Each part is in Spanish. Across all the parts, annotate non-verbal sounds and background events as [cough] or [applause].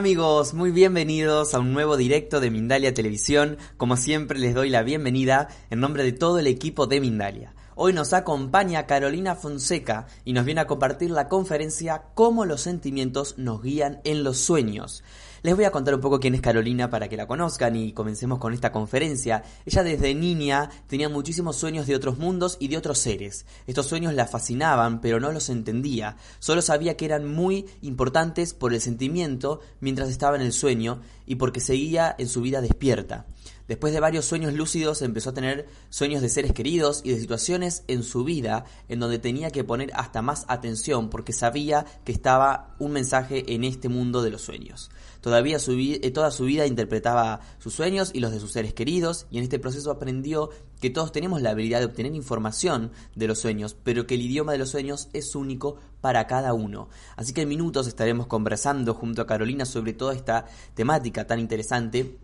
Amigos, muy bienvenidos a un nuevo directo de Mindalia Televisión. Como siempre les doy la bienvenida en nombre de todo el equipo de Mindalia. Hoy nos acompaña Carolina Fonseca y nos viene a compartir la conferencia Cómo los sentimientos nos guían en los sueños. Les voy a contar un poco quién es Carolina para que la conozcan y comencemos con esta conferencia. Ella desde niña tenía muchísimos sueños de otros mundos y de otros seres. Estos sueños la fascinaban, pero no los entendía. Solo sabía que eran muy importantes por el sentimiento mientras estaba en el sueño y porque seguía en su vida despierta. Después de varios sueños lúcidos empezó a tener sueños de seres queridos y de situaciones en su vida en donde tenía que poner hasta más atención porque sabía que estaba un mensaje en este mundo de los sueños. Todavía eh, toda su vida interpretaba sus sueños y los de sus seres queridos y en este proceso aprendió que todos tenemos la habilidad de obtener información de los sueños, pero que el idioma de los sueños es único para cada uno. Así que en minutos estaremos conversando junto a Carolina sobre toda esta temática tan interesante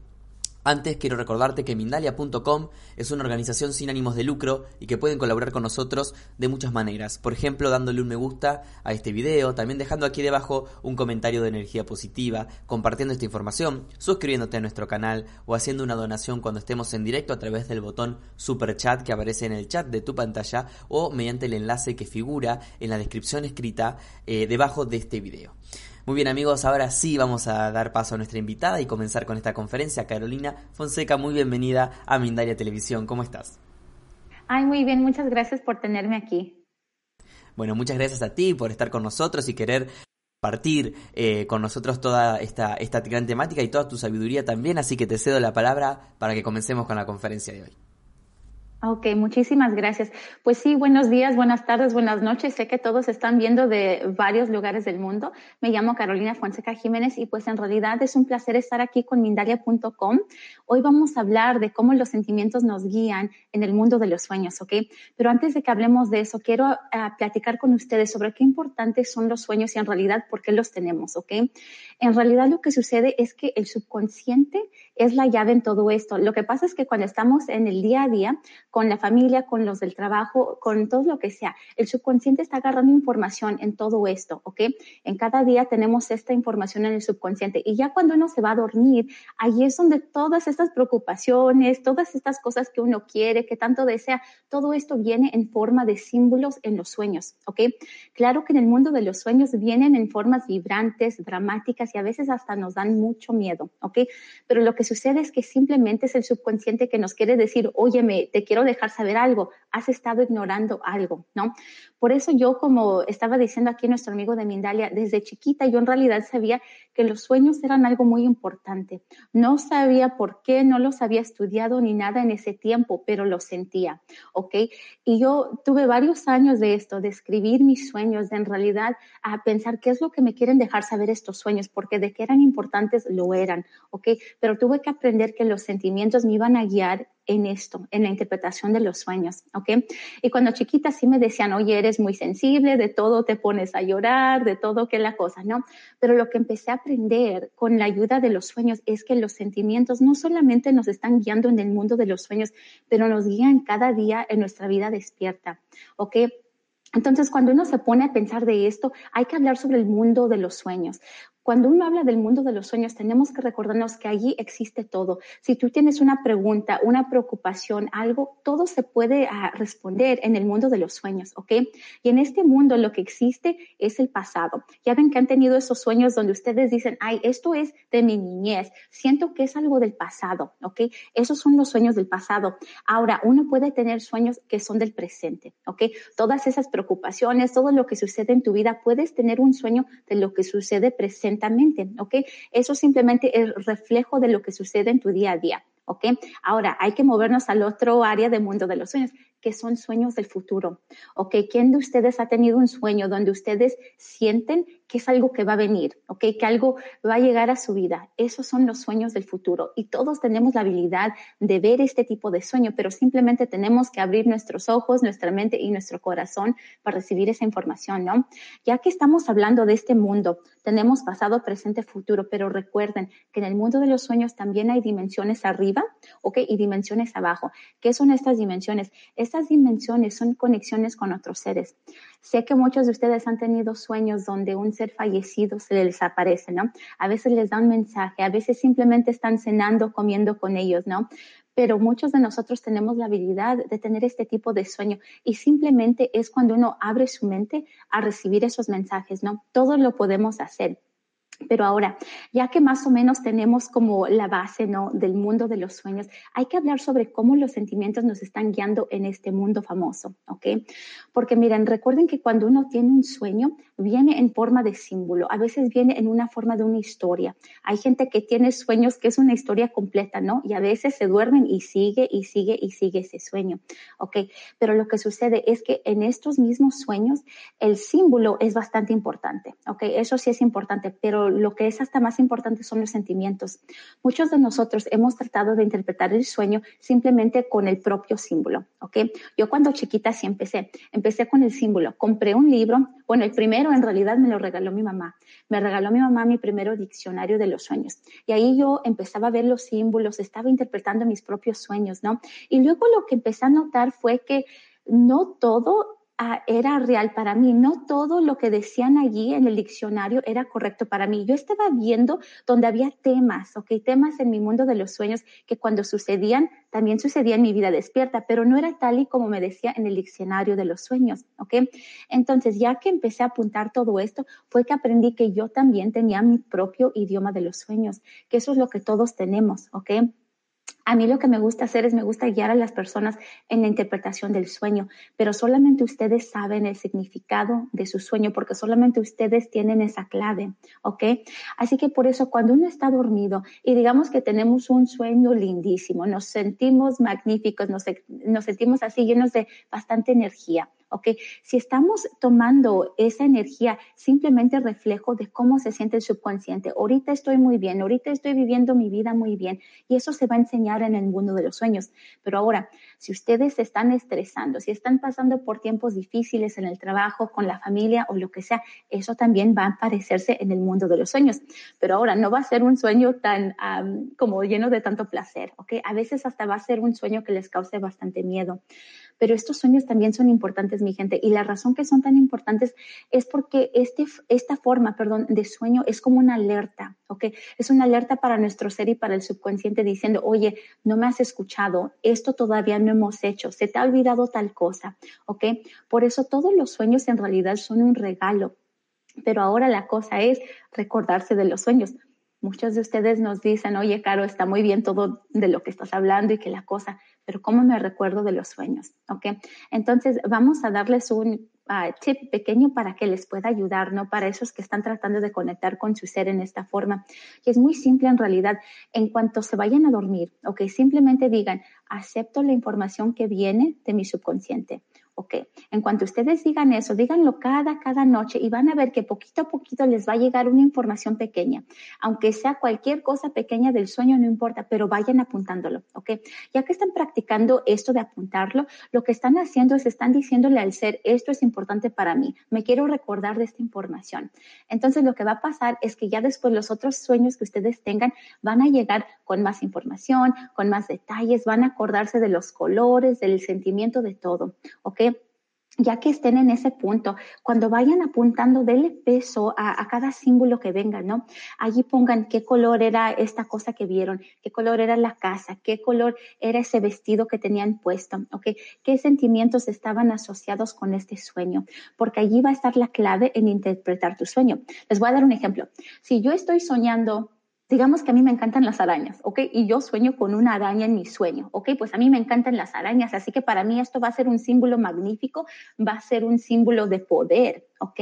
antes quiero recordarte que Mindalia.com es una organización sin ánimos de lucro y que pueden colaborar con nosotros de muchas maneras. Por ejemplo, dándole un me gusta a este video, también dejando aquí debajo un comentario de energía positiva, compartiendo esta información, suscribiéndote a nuestro canal o haciendo una donación cuando estemos en directo a través del botón Super Chat que aparece en el chat de tu pantalla o mediante el enlace que figura en la descripción escrita eh, debajo de este video. Muy bien amigos, ahora sí vamos a dar paso a nuestra invitada y comenzar con esta conferencia. Carolina Fonseca, muy bienvenida a Mindaria Televisión. ¿Cómo estás? Ay, muy bien, muchas gracias por tenerme aquí. Bueno, muchas gracias a ti por estar con nosotros y querer partir eh, con nosotros toda esta, esta gran temática y toda tu sabiduría también, así que te cedo la palabra para que comencemos con la conferencia de hoy. Ok, muchísimas gracias. Pues sí, buenos días, buenas tardes, buenas noches. Sé que todos están viendo de varios lugares del mundo. Me llamo Carolina Fonseca Jiménez y pues en realidad es un placer estar aquí con Mindalia.com. Hoy vamos a hablar de cómo los sentimientos nos guían en el mundo de los sueños, ¿ok? Pero antes de que hablemos de eso, quiero uh, platicar con ustedes sobre qué importantes son los sueños y en realidad por qué los tenemos, ¿ok? En realidad lo que sucede es que el subconsciente es la llave en todo esto. Lo que pasa es que cuando estamos en el día a día, con la familia, con los del trabajo, con todo lo que sea. El subconsciente está agarrando información en todo esto, ¿ok? En cada día tenemos esta información en el subconsciente y ya cuando uno se va a dormir, ahí es donde todas preocupaciones, todas estas cosas que uno quiere, que tanto desea, todo esto viene en forma de símbolos en los sueños, ¿ok? Claro que en el mundo de los sueños vienen en formas vibrantes, dramáticas y a veces hasta nos dan mucho miedo, ¿ok? Pero lo que sucede es que simplemente es el subconsciente que nos quiere decir, óyeme, te quiero dejar saber algo, has estado ignorando algo, ¿no? Por eso yo, como estaba diciendo aquí nuestro amigo de Mindalia, desde chiquita yo en realidad sabía que los sueños eran algo muy importante. No sabía por qué, no los había estudiado ni nada en ese tiempo, pero lo sentía, ¿ok? Y yo tuve varios años de esto, de escribir mis sueños, de en realidad a pensar qué es lo que me quieren dejar saber estos sueños, porque de que eran importantes lo eran, ¿ok? Pero tuve que aprender que los sentimientos me iban a guiar en esto, en la interpretación de los sueños, ¿ok? Y cuando chiquita sí me decían, oye, eres muy sensible, de todo te pones a llorar, de todo que la cosa, ¿no? Pero lo que empecé a aprender con la ayuda de los sueños es que los sentimientos no nos están guiando en el mundo de los sueños, pero nos guían cada día en nuestra vida despierta, ¿ok? Entonces, cuando uno se pone a pensar de esto, hay que hablar sobre el mundo de los sueños. Cuando uno habla del mundo de los sueños, tenemos que recordarnos que allí existe todo. Si tú tienes una pregunta, una preocupación, algo, todo se puede ah, responder en el mundo de los sueños, ¿ok? Y en este mundo lo que existe es el pasado. Ya ven que han tenido esos sueños donde ustedes dicen, ay, esto es de mi niñez, siento que es algo del pasado, ¿ok? Esos son los sueños del pasado. Ahora, uno puede tener sueños que son del presente, ¿ok? Todas esas preocupaciones, todo lo que sucede en tu vida, puedes tener un sueño de lo que sucede presente ¿ok? Eso simplemente es reflejo de lo que sucede en tu día a día, ¿ok? Ahora, hay que movernos al otro área del mundo de los sueños, que son sueños del futuro, ¿ok? ¿Quién de ustedes ha tenido un sueño donde ustedes sienten que es algo que va a venir, ¿ok? Que algo va a llegar a su vida. Esos son los sueños del futuro y todos tenemos la habilidad de ver este tipo de sueño, pero simplemente tenemos que abrir nuestros ojos, nuestra mente y nuestro corazón para recibir esa información, ¿no? Ya que estamos hablando de este mundo, tenemos pasado, presente, futuro, pero recuerden que en el mundo de los sueños también hay dimensiones arriba, ¿ok? Y dimensiones abajo. ¿Qué son estas dimensiones? Estas dimensiones son conexiones con otros seres. Sé que muchos de ustedes han tenido sueños donde un ser fallecido se les aparece, ¿no? A veces les da un mensaje, a veces simplemente están cenando, comiendo con ellos, ¿no? Pero muchos de nosotros tenemos la habilidad de tener este tipo de sueño y simplemente es cuando uno abre su mente a recibir esos mensajes, ¿no? Todos lo podemos hacer. Pero ahora, ya que más o menos tenemos como la base ¿no? del mundo de los sueños, hay que hablar sobre cómo los sentimientos nos están guiando en este mundo famoso, ¿ok? Porque miren, recuerden que cuando uno tiene un sueño, viene en forma de símbolo, a veces viene en una forma de una historia. Hay gente que tiene sueños que es una historia completa, ¿no? Y a veces se duermen y sigue y sigue y sigue ese sueño, ¿ok? Pero lo que sucede es que en estos mismos sueños, el símbolo es bastante importante, ¿ok? Eso sí es importante, pero lo que es hasta más importante son los sentimientos. Muchos de nosotros hemos tratado de interpretar el sueño simplemente con el propio símbolo, ¿ok? Yo cuando chiquita sí empecé, empecé con el símbolo, compré un libro, bueno, el primero en realidad me lo regaló mi mamá, me regaló mi mamá mi primero diccionario de los sueños y ahí yo empezaba a ver los símbolos, estaba interpretando mis propios sueños, ¿no? Y luego lo que empecé a notar fue que no todo Ah, era real para mí. No todo lo que decían allí en el diccionario era correcto para mí. Yo estaba viendo donde había temas, ok, temas en mi mundo de los sueños que cuando sucedían, también sucedía en mi vida despierta, pero no era tal y como me decía en el diccionario de los sueños, ok. Entonces, ya que empecé a apuntar todo esto, fue que aprendí que yo también tenía mi propio idioma de los sueños, que eso es lo que todos tenemos, ok. A mí lo que me gusta hacer es me gusta guiar a las personas en la interpretación del sueño, pero solamente ustedes saben el significado de su sueño porque solamente ustedes tienen esa clave, ¿ok? Así que por eso cuando uno está dormido y digamos que tenemos un sueño lindísimo, nos sentimos magníficos, nos, nos sentimos así llenos de bastante energía. ¿Ok? Si estamos tomando esa energía simplemente reflejo de cómo se siente el subconsciente, ahorita estoy muy bien, ahorita estoy viviendo mi vida muy bien y eso se va a enseñar en el mundo de los sueños. Pero ahora, si ustedes se están estresando, si están pasando por tiempos difíciles en el trabajo, con la familia o lo que sea, eso también va a aparecerse en el mundo de los sueños. Pero ahora no va a ser un sueño tan como lleno de tanto placer, ¿ok? A veces hasta va a ser un sueño que les cause bastante miedo. Pero estos sueños también son importantes, mi gente, y la razón que son tan importantes es porque este, esta forma, perdón, de sueño es como una alerta, ¿ok? Es una alerta para nuestro ser y para el subconsciente diciendo, oye, no me has escuchado, esto todavía no hemos hecho, se te ha olvidado tal cosa, ¿ok? Por eso todos los sueños en realidad son un regalo. Pero ahora la cosa es recordarse de los sueños. Muchos de ustedes nos dicen, oye, Caro, está muy bien todo de lo que estás hablando y que la cosa, pero ¿cómo me recuerdo de los sueños? ¿Ok? Entonces, vamos a darles un uh, tip pequeño para que les pueda ayudar, ¿no? Para esos que están tratando de conectar con su ser en esta forma. Y es muy simple en realidad. En cuanto se vayan a dormir, ¿ok? Simplemente digan, acepto la información que viene de mi subconsciente. Ok, en cuanto ustedes digan eso, díganlo cada, cada noche y van a ver que poquito a poquito les va a llegar una información pequeña. Aunque sea cualquier cosa pequeña del sueño, no importa, pero vayan apuntándolo, ok. Ya que están practicando esto de apuntarlo, lo que están haciendo es están diciéndole al ser, esto es importante para mí, me quiero recordar de esta información. Entonces lo que va a pasar es que ya después los otros sueños que ustedes tengan van a llegar con más información, con más detalles, van a acordarse de los colores, del sentimiento de todo, ok ya que estén en ese punto, cuando vayan apuntando, denle peso a, cada símbolo que venga, ¿no? Allí pongan qué color era esta cosa que vieron, qué color era la casa, qué color era ese vestido que tenían puesto, ¿ok? ¿Qué sentimientos estaban asociados con este sueño? Porque allí va a estar la clave en interpretar tu sueño. Les voy a dar un ejemplo. Si yo estoy soñando Digamos que a mí me encantan las arañas, ¿ok? Y yo sueño con una araña en mi sueño, ¿ok? Pues a mí me encantan las arañas, así que para mí esto va a ser un símbolo magnífico, va a ser un símbolo de poder, ¿ok?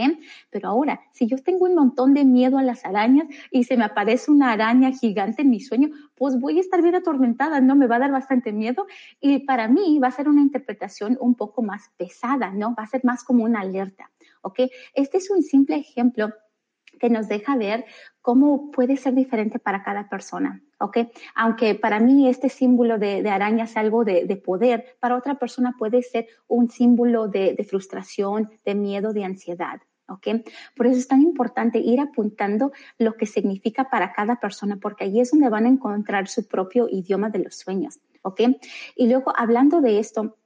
Pero ahora, si yo tengo un montón de miedo a las arañas y se me aparece una araña gigante en mi sueño, pues voy a estar bien atormentada, ¿no? Me va a dar bastante miedo y para mí va a ser una interpretación un poco más pesada, ¿no? Va a ser más como una alerta, ¿ok? Este es un simple ejemplo que nos deja ver cómo puede ser diferente para cada persona, ¿ok? Aunque para mí este símbolo de, araña es algo de, poder, para otra persona puede ser un símbolo de, frustración, de miedo, de ansiedad, ¿ok? Por eso es tan importante ir apuntando lo que significa para cada persona, porque ahí es donde van a encontrar su propio idioma de los sueños, ¿ok? Y luego, hablando de esto,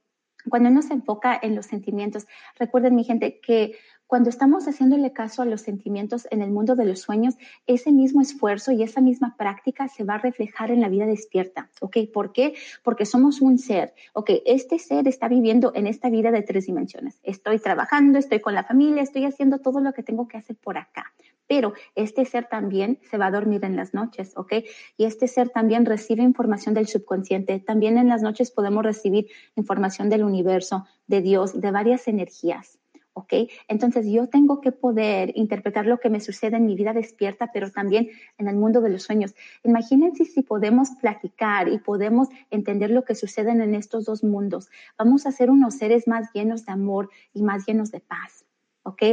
cuando uno se enfoca en los sentimientos, recuerden mi gente que cuando estamos haciéndole caso a los sentimientos en el mundo de los sueños, ese mismo esfuerzo y esa misma práctica se va a reflejar en la vida despierta. ¿Ok? ¿Por qué? Porque somos un ser. ¿Ok? Este ser está viviendo en esta vida de tres dimensiones. Estoy trabajando, estoy con la familia, estoy haciendo todo lo que tengo que hacer por acá. Pero este ser también se va a dormir en las noches, ¿ok? Y este ser también recibe información del subconsciente. También en las noches podemos recibir información del universo, de Dios, de varias energías. ¿Ok? Entonces yo tengo que poder interpretar lo que me sucede en mi vida despierta, pero también en el mundo de los sueños. Imagínense si podemos platicar y podemos entender lo que sucede en estos dos mundos. Vamos a ser unos seres más llenos de amor y más llenos de paz, ¿ok?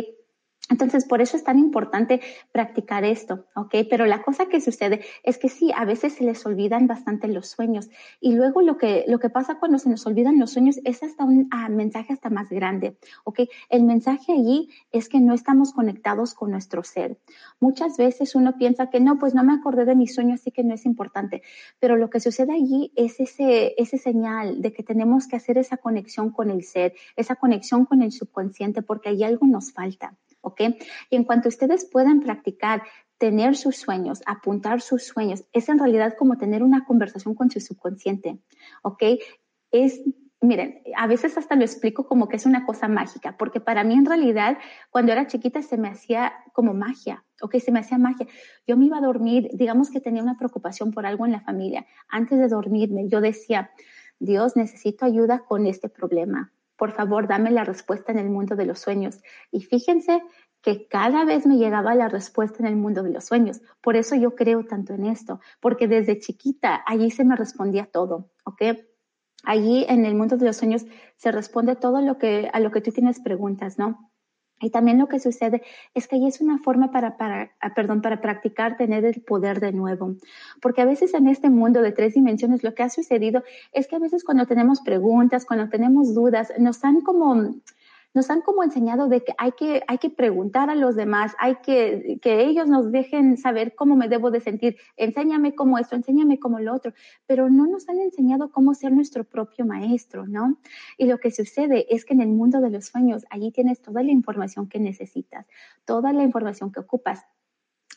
Entonces, por eso es tan importante practicar esto, ¿ok? Pero la cosa que sucede es que sí, a veces se les olvidan bastante los sueños y luego lo que, lo que pasa cuando se nos olvidan los sueños es hasta un ah, mensaje hasta más grande, ¿ok? El mensaje allí es que no estamos conectados con nuestro ser. Muchas veces uno piensa que no, pues no me acordé de mi sueño, así que no es importante, pero lo que sucede allí es ese, ese señal de que tenemos que hacer esa conexión con el ser, esa conexión con el subconsciente, porque ahí algo nos falta. ¿Ok? Y en cuanto ustedes puedan practicar tener sus sueños, apuntar sus sueños, es en realidad como tener una conversación con su subconsciente, ¿ok? Es, miren, a veces hasta lo explico como que es una cosa mágica, porque para mí en realidad cuando era chiquita se me hacía como magia, ¿ok? Se me hacía magia. Yo me iba a dormir, digamos que tenía una preocupación por algo en la familia. Antes de dormirme, yo decía, Dios, necesito ayuda con este problema por favor, dame la respuesta en el mundo de los sueños. Y fíjense que cada vez me llegaba la respuesta en el mundo de los sueños. Por eso yo creo tanto en esto, porque desde chiquita allí se me respondía todo, ¿ok? Allí en el mundo de los sueños se responde todo lo que, a lo que tú tienes preguntas, ¿no? Y también lo que sucede es que ahí es una forma para, para, ah, perdón, para practicar tener el poder de nuevo. Porque a veces en este mundo de tres dimensiones lo que ha sucedido es que a veces cuando tenemos preguntas, cuando tenemos dudas, nos han como nos han como enseñado de que hay que, hay que preguntar a los demás, hay que que ellos nos dejen saber cómo me debo de sentir, enséñame cómo esto, enséñame cómo lo otro, pero no nos han enseñado cómo ser nuestro propio maestro, ¿no? Y lo que sucede es que en el mundo de los sueños, allí tienes toda la información que necesitas, toda la información que ocupas.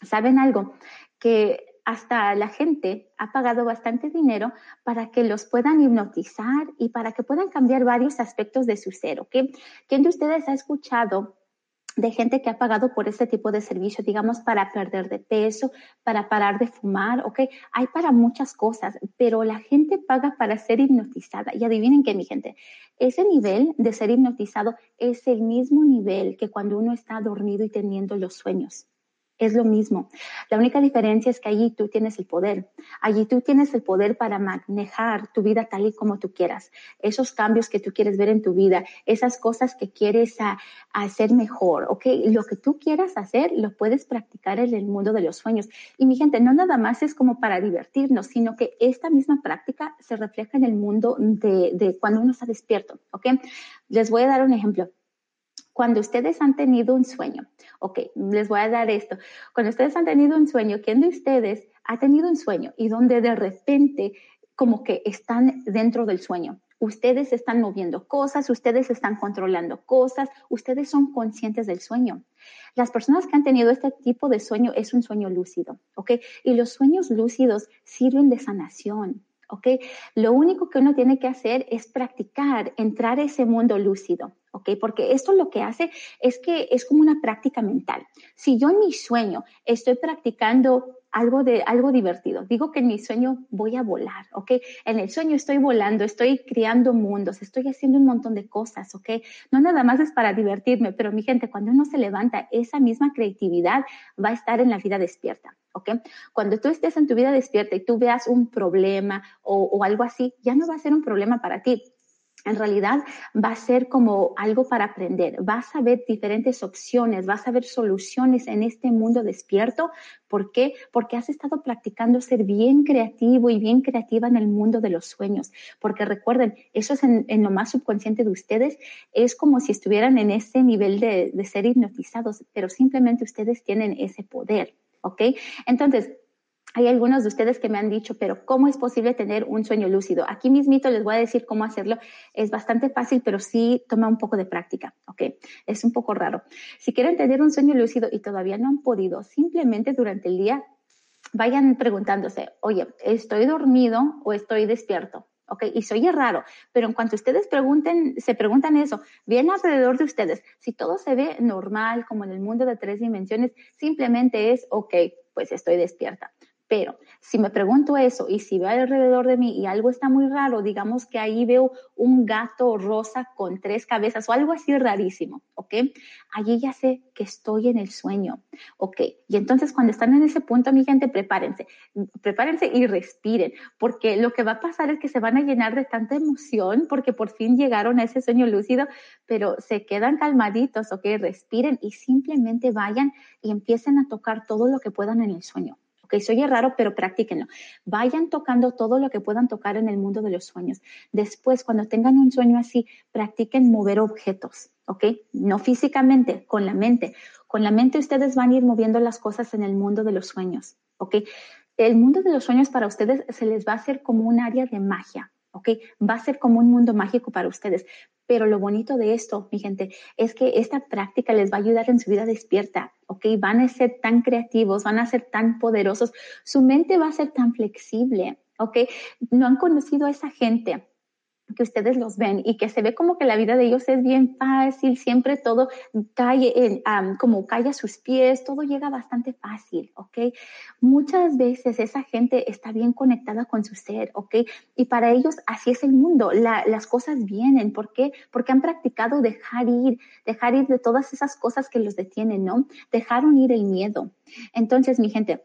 ¿Saben algo? Que hasta la gente ha pagado bastante dinero para que los puedan hipnotizar y para que puedan cambiar varios aspectos de su ser, ¿ok? ¿Quién de ustedes ha escuchado de gente que ha pagado por este tipo de servicio, digamos, para perder de peso, para parar de fumar, ¿ok? Hay para muchas cosas, pero la gente paga para ser hipnotizada. Y adivinen qué, mi gente, ese nivel de ser hipnotizado es el mismo nivel que cuando uno está dormido y teniendo los sueños es lo mismo. La única diferencia es que allí tú tienes el poder. Allí tú tienes el poder para manejar tu vida tal y como tú quieras. Esos cambios que tú quieres ver en tu vida, esas cosas que quieres hacer mejor, ¿ok? Lo que tú quieras hacer, lo puedes practicar en el mundo de los sueños. Y mi gente, no nada más es como para divertirnos, sino que esta misma práctica se refleja en el mundo de, de cuando uno está despierto, ¿ok? Les voy a dar un ejemplo cuando ustedes han tenido un sueño, ok, les voy a dar esto, cuando ustedes han tenido un sueño, ¿quién de ustedes ha tenido un sueño y donde de repente como que están dentro del sueño? Ustedes están moviendo cosas, ustedes están controlando cosas, ustedes son conscientes del sueño. Las personas que han tenido este tipo de sueño es un sueño lúcido, ¿ok? Y los sueños lúcidos sirven de sanación, ¿ok? Lo único que uno tiene que hacer es practicar, entrar a ese mundo lúcido, ¿ok? Porque esto lo que hace es que es como una práctica mental. Si yo en mi sueño estoy practicando algo de algo divertido, digo que en mi sueño voy a volar, ¿ok? En el sueño estoy volando, estoy creando mundos, estoy haciendo un montón de cosas, ¿ok? No nada más es para divertirme, pero mi gente, cuando uno se levanta, esa misma creatividad va a estar en la vida despierta. ¿ok? Cuando tú estés en tu vida despierta y tú veas un problema o, o algo así, ya no va a ser un problema para ti, en realidad va a ser como algo para aprender. Vas a ver diferentes opciones, vas a ver soluciones en este mundo despierto. ¿Por qué? Porque has estado practicando ser bien creativo y bien creativa en el mundo de los sueños. Porque recuerden, eso es en, lo más subconsciente de ustedes. Es como si estuvieran en ese nivel de, de ser hipnotizados, pero simplemente ustedes tienen ese poder. ¿Ok? Entonces, hay algunos de ustedes que me han dicho, pero ¿cómo es posible tener un sueño lúcido? Aquí mismito les voy a decir cómo hacerlo. Es bastante fácil, pero sí toma un poco de práctica, ¿ok? Es un poco raro. Si quieren tener un sueño lúcido y todavía no han podido, simplemente durante el día vayan preguntándose, oye, ¿estoy dormido o estoy despierto? ¿ok? Y se oye raro, pero en cuanto ustedes pregunten, se preguntan eso, bien alrededor de ustedes, si todo se ve normal, como en el mundo de tres dimensiones, simplemente es, ok, pues estoy despierta. Pero si me pregunto eso y si veo alrededor de mí y algo está muy raro, digamos que ahí veo un gato rosa con tres cabezas o algo así rarísimo, ¿ok? Allí ya sé que estoy en el sueño, ¿ok? Y entonces cuando están en ese punto, mi gente, prepárense, prepárense y respiren, porque lo que va a pasar es que se van a llenar de tanta emoción porque por fin llegaron a ese sueño lúcido, pero se quedan calmaditos, ¿ok? Respiren y simplemente vayan y empiecen a tocar todo lo que puedan en el sueño. Ok, soy raro, pero practíquenlo. Vayan tocando todo lo que puedan tocar en el mundo de los sueños. Después, cuando tengan un sueño así, practiquen mover objetos, ¿ok? No físicamente, con la mente. Con la mente ustedes van a ir moviendo las cosas en el mundo de los sueños, ¿ok? El mundo de los sueños para ustedes se les va a hacer como un área de magia, ¿ok? Va a ser como un mundo mágico para ustedes. Pero lo bonito de esto, mi gente, es que esta práctica les va a ayudar en su vida despierta, ¿ok? Van a ser tan creativos, van a ser tan poderosos, su mente va a ser tan flexible, ¿ok? No han conocido a esa gente que ustedes los ven y que se ve como que la vida de ellos es bien fácil, siempre todo cae en, como cae a sus pies, todo llega bastante fácil, ¿ok? Muchas veces esa gente está bien conectada con su ser, ¿ok? Y para ellos así es el mundo, las cosas vienen, ¿por qué? Porque han practicado dejar ir, dejar ir de todas esas cosas que los detienen, ¿no? Dejaron ir el miedo. Entonces, mi gente,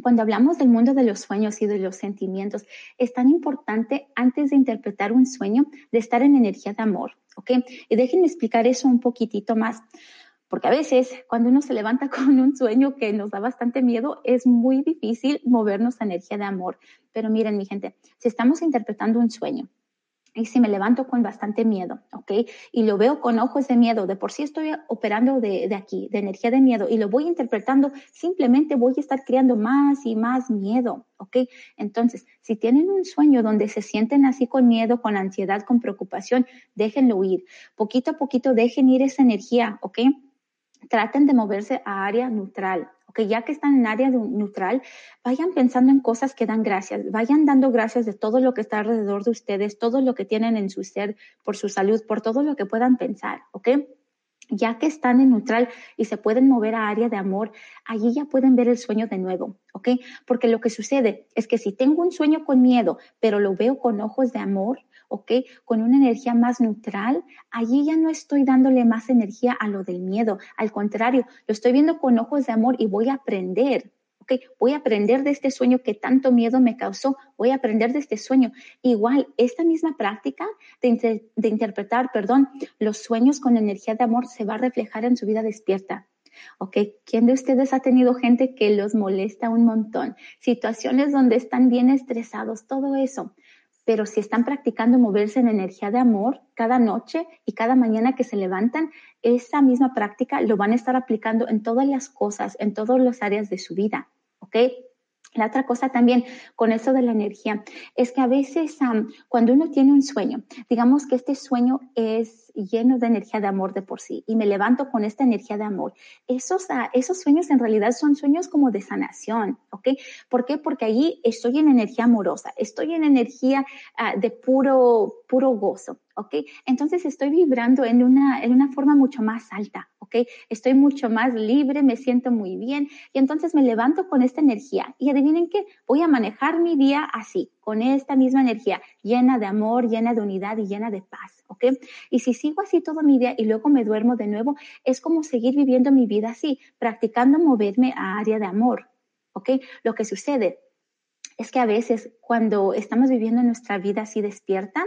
cuando hablamos del mundo de los sueños y de los sentimientos, es tan importante antes de interpretar un sueño de estar en energía de amor, ¿ok? Y déjenme explicar eso un poquitito más, porque a veces cuando uno se levanta [laughs] con un sueño que nos da bastante miedo, es muy difícil movernos a energía de amor. Pero miren, mi gente, si estamos interpretando un sueño y si me levanto con bastante miedo, ¿ok? Y lo veo con ojos de miedo, de por sí estoy operando de, aquí, de energía de miedo, y lo voy interpretando, simplemente voy a estar creando más y más miedo, ¿ok? Entonces, si tienen un sueño donde se sienten así con miedo, con ansiedad, con preocupación, déjenlo ir. Poquito a poquito dejen ir esa energía, ¿ok? Traten de moverse a área neutral, que ya que están en área neutral, vayan pensando en cosas que dan gracias, vayan dando gracias de todo lo que está alrededor de ustedes, todo lo que tienen en su ser, por su salud, por todo lo que puedan pensar, ¿ok? Ya que están en neutral y se pueden mover a área de amor, allí ya pueden ver el sueño de nuevo. Porque lo que sucede es que si tengo un sueño con miedo, pero lo veo con ojos de amor, ¿ok? Con una energía más neutral, allí ya no estoy dándole más energía a lo del miedo. Al contrario, lo estoy viendo con ojos de amor y voy a aprender. ¿ok? Voy a aprender de este sueño que tanto miedo me causó, voy a aprender de este sueño. Igual, esta misma práctica de, interpretar, perdón, los sueños con energía de amor se va a reflejar en su vida despierta. ¿ok? ¿Quién de ustedes ha tenido gente que los molesta un montón? Situaciones donde están bien estresados, todo eso pero si están practicando moverse en energía de amor cada noche y cada mañana que se levantan, esa misma práctica lo van a estar aplicando en todas las cosas, en todas las áreas de su vida, ¿ok? La otra cosa también con eso de la energía es que a veces cuando uno tiene un sueño, digamos que este sueño es lleno de energía de amor de por sí y me levanto con esta energía de amor, esos, uh, esos sueños en realidad son sueños como de sanación, ¿ok? ¿Por qué? Porque allí estoy en energía amorosa, estoy en energía uh, de puro, puro gozo, ¿ok? Entonces estoy vibrando en una, en una forma mucho más alta, ¿ok? Estoy mucho más libre, me siento muy bien y entonces me levanto con esta energía y adivinen qué, voy a manejar mi día así, con esta misma energía, llena de amor, llena de unidad y llena de paz, ¿ok? Y si sigo así todo mi día y luego me duermo de nuevo, es como seguir viviendo mi vida así, practicando moverme a área de amor, ¿ok? Lo que sucede es que a veces cuando estamos viviendo nuestra vida así despierta,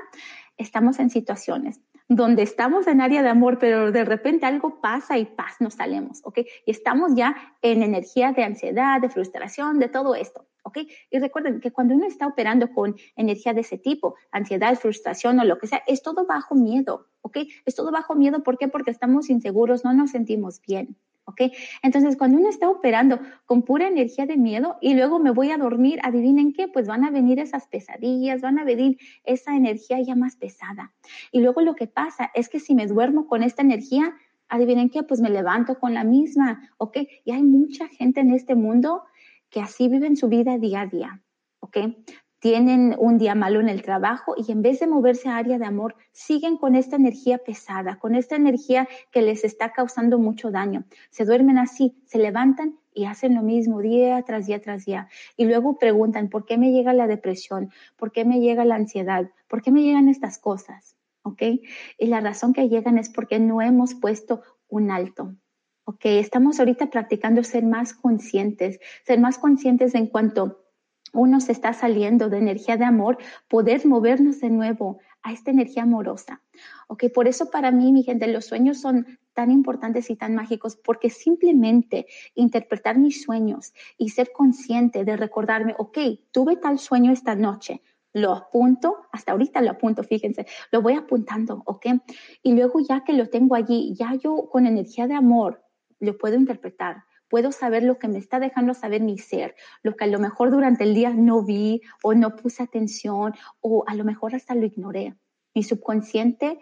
estamos en situaciones donde estamos en área de amor, pero de repente algo pasa y paz, nos salimos, ¿ok? Y estamos ya en energía de ansiedad, de frustración, de todo esto, ¿ok? Y recuerden que cuando uno está operando con energía de ese tipo, ansiedad, frustración o lo que sea, es todo bajo miedo, ¿ok? Es todo bajo miedo, ¿por qué? Porque estamos inseguros, no nos sentimos bien. ¿Ok? Entonces, cuando uno está operando con pura energía de miedo y luego me voy a dormir, adivinen qué, pues van a venir esas pesadillas, van a venir esa energía ya más pesada. Y luego lo que pasa es que si me duermo con esta energía, adivinen qué, pues me levanto con la misma, ¿ok? Y hay mucha gente en este mundo que así viven su vida día a día, ¿ok? Tienen un día malo en el trabajo y en vez de moverse a área de amor, siguen con esta energía pesada, con esta energía que les está causando mucho daño. Se duermen así, se levantan y hacen lo mismo día tras día tras día. Y luego preguntan, ¿por qué me llega la depresión? ¿Por qué me llega la ansiedad? ¿Por qué me llegan estas cosas? ¿Ok? Y la razón que llegan es porque no hemos puesto un alto. ¿Ok? Estamos ahorita practicando ser más conscientes, ser más conscientes en cuanto uno se está saliendo de energía de amor, poder movernos de nuevo a esta energía amorosa. Ok, por eso para mí, mi gente, los sueños son tan importantes y tan mágicos, porque simplemente interpretar mis sueños y ser consciente de recordarme, ok, tuve tal sueño esta noche, lo apunto, hasta ahorita lo apunto, fíjense, lo voy apuntando, ¿ok? Y luego ya que lo tengo allí, ya yo con energía de amor lo puedo interpretar puedo saber lo que me está dejando saber mi ser, lo que a lo mejor durante el día no vi o no puse atención o a lo mejor hasta lo ignoré. Mi subconsciente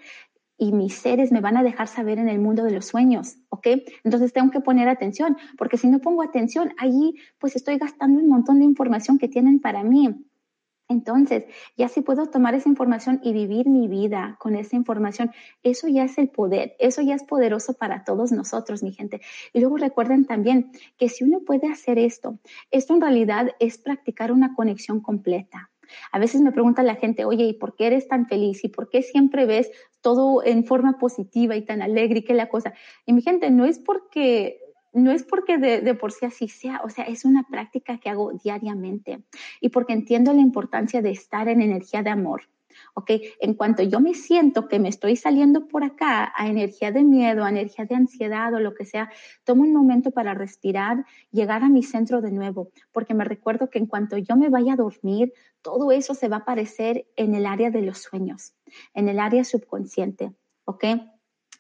y mis seres me van a dejar saber en el mundo de los sueños, ¿ok? Entonces tengo que poner atención, porque si no pongo atención, allí pues estoy gastando un montón de información que tienen para mí. Entonces, ya si puedo tomar esa información y vivir mi vida con esa información, eso ya es el poder, eso ya es poderoso para todos nosotros, mi gente. Y luego recuerden también que si uno puede hacer esto, esto en realidad es practicar una conexión completa. A veces me pregunta la gente, oye, ¿y por qué eres tan feliz? ¿Y por qué siempre ves todo en forma positiva y tan alegre y que la cosa? Y mi gente, no es porque no es porque de, por sí así sea, o sea, es una práctica que hago diariamente y porque entiendo la importancia de estar en energía de amor. ¿ok? En cuanto yo me siento que me estoy saliendo por acá a energía de miedo, a energía de ansiedad o lo que sea, tomo un momento para respirar, llegar a mi centro de nuevo, porque me recuerdo que en cuanto yo me vaya a dormir, todo eso se va a aparecer en el área de los sueños, en el área subconsciente, ¿ok?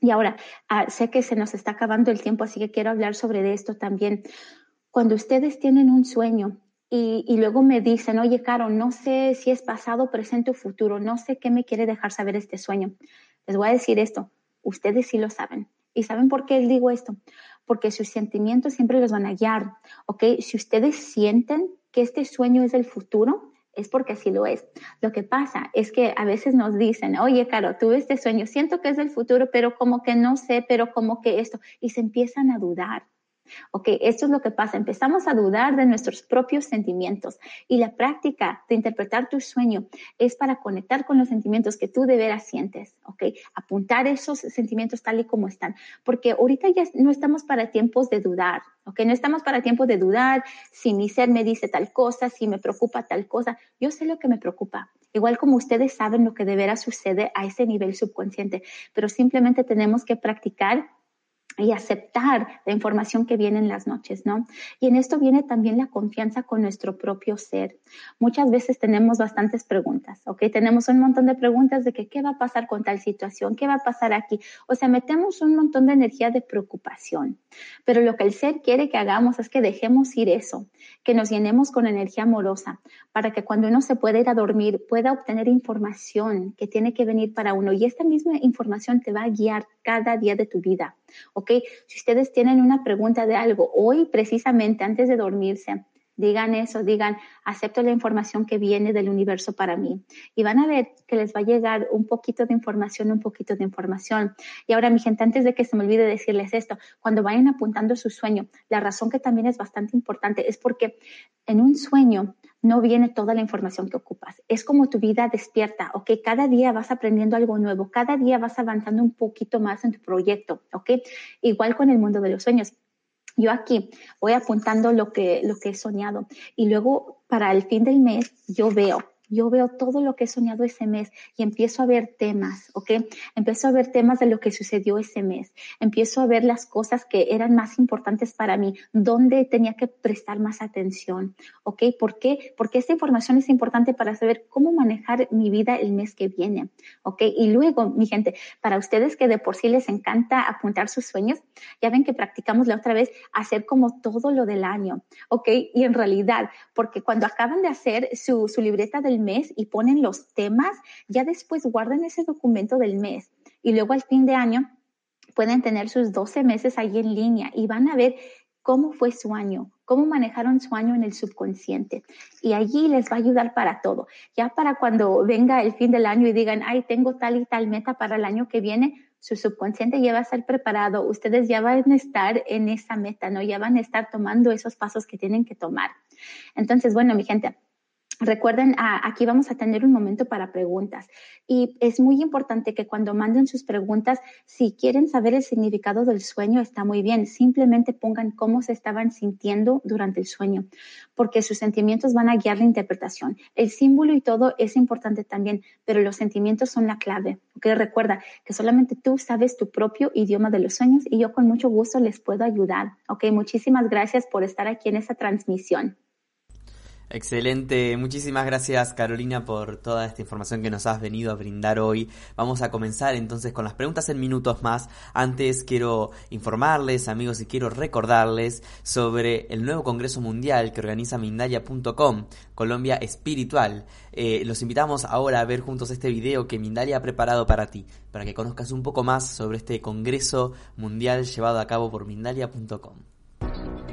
Y ahora, ah, sé que se nos está acabando el tiempo, así que quiero hablar sobre esto también. Cuando ustedes tienen un sueño y, y, luego me dicen, oye, Caro, no sé si es pasado, presente o futuro, no sé qué me quiere dejar saber este sueño. Les voy a decir esto, ustedes sí lo saben. ¿Y saben por qué les digo esto? Porque sus sentimientos siempre los van a guiar, ¿ok? Si ustedes sienten que este sueño es el futuro, es porque así lo es. Lo que pasa es que a veces nos dicen, oye, Caro, tuve este sueño, siento que es del futuro, pero como que no sé, pero como que esto, y se empiezan a dudar. Ok, esto es lo que pasa. Empezamos a dudar de nuestros propios sentimientos y la práctica de interpretar tu sueño es para conectar con los sentimientos que tú de veras sientes. Ok, apuntar esos sentimientos tal y como están, porque ahorita ya no estamos para tiempos de dudar. Ok, no estamos para tiempos de dudar si mi ser me dice tal cosa, si me preocupa tal cosa. Yo sé lo que me preocupa. Igual como ustedes saben lo que de veras sucede a ese nivel subconsciente, pero simplemente tenemos que practicar y aceptar la información que viene en las noches, ¿no? Y en esto viene también la confianza con nuestro propio ser. Muchas veces tenemos bastantes preguntas, ¿ok? Tenemos un montón de preguntas de que qué va a pasar con tal situación, qué va a pasar aquí. O sea, metemos un montón de energía de preocupación. Pero lo que el ser quiere que hagamos es que dejemos ir eso, que nos llenemos con energía amorosa, para que cuando uno se pueda ir a dormir pueda obtener información que tiene que venir para uno. Y esta misma información te va a guiar cada día de tu vida. ¿Ok? Si ustedes tienen una pregunta de algo hoy, precisamente antes de dormirse, digan eso, digan, acepto la información que viene del universo para mí. Y van a ver que les va a llegar un poquito de información, un poquito de información. Y ahora, mi gente, antes de que se me olvide decirles esto, cuando vayan apuntando su sueño, la razón que también es bastante importante es porque en un sueño no viene toda la información que ocupas. Es como tu vida despierta, ¿ok? Cada día vas aprendiendo algo nuevo, cada día vas avanzando un poquito más en tu proyecto, ¿ok? Igual con el mundo de los sueños. Yo aquí voy apuntando lo que, lo que he soñado y luego para el fin del mes yo veo yo veo todo lo que he soñado ese mes y empiezo a ver temas, ¿ok? Empiezo a ver temas de lo que sucedió ese mes. Empiezo a ver las cosas que eran más importantes para mí, dónde tenía que prestar más atención, ¿ok? ¿Por qué? Porque esta información es importante para saber cómo manejar mi vida el mes que viene, ¿ok? Y luego, mi gente, para ustedes que de por sí les encanta apuntar sus sueños, ya ven que practicamos la otra vez hacer como todo lo del año, ¿ok? Y en realidad, porque cuando acaban de hacer su, su libreta del mes y ponen los temas, ya después guardan ese documento del mes y luego al fin de año pueden tener sus 12 meses ahí en línea y van a ver cómo fue su año, cómo manejaron su año en el subconsciente. Y allí les va a ayudar para todo. Ya para cuando venga el fin del año y digan, ay, tengo tal y tal meta para el año que viene, su subconsciente ya va a estar preparado, ustedes ya van a estar en esa meta, ¿no? Ya van a estar tomando esos pasos que tienen que tomar. Entonces, bueno, mi gente, Recuerden, aquí vamos a tener un momento para preguntas y es muy importante que cuando manden sus preguntas, si quieren saber el significado del sueño, está muy bien. Simplemente pongan cómo se estaban sintiendo durante el sueño, porque sus sentimientos van a guiar la interpretación. El símbolo y todo es importante también, pero los sentimientos son la clave. ¿okay? Recuerda que solamente tú sabes tu propio idioma de los sueños y yo con mucho gusto les puedo ayudar. ¿ok? Muchísimas gracias por estar aquí en esta transmisión. Excelente, muchísimas gracias Carolina por toda esta información que nos has venido a brindar hoy. Vamos a comenzar entonces con las preguntas en minutos más. Antes quiero informarles amigos y quiero recordarles sobre el nuevo Congreso Mundial que organiza Mindalia.com, Colombia Espiritual. Eh, los invitamos ahora a ver juntos este video que Mindalia ha preparado para ti, para que conozcas un poco más sobre este Congreso Mundial llevado a cabo por Mindalia.com.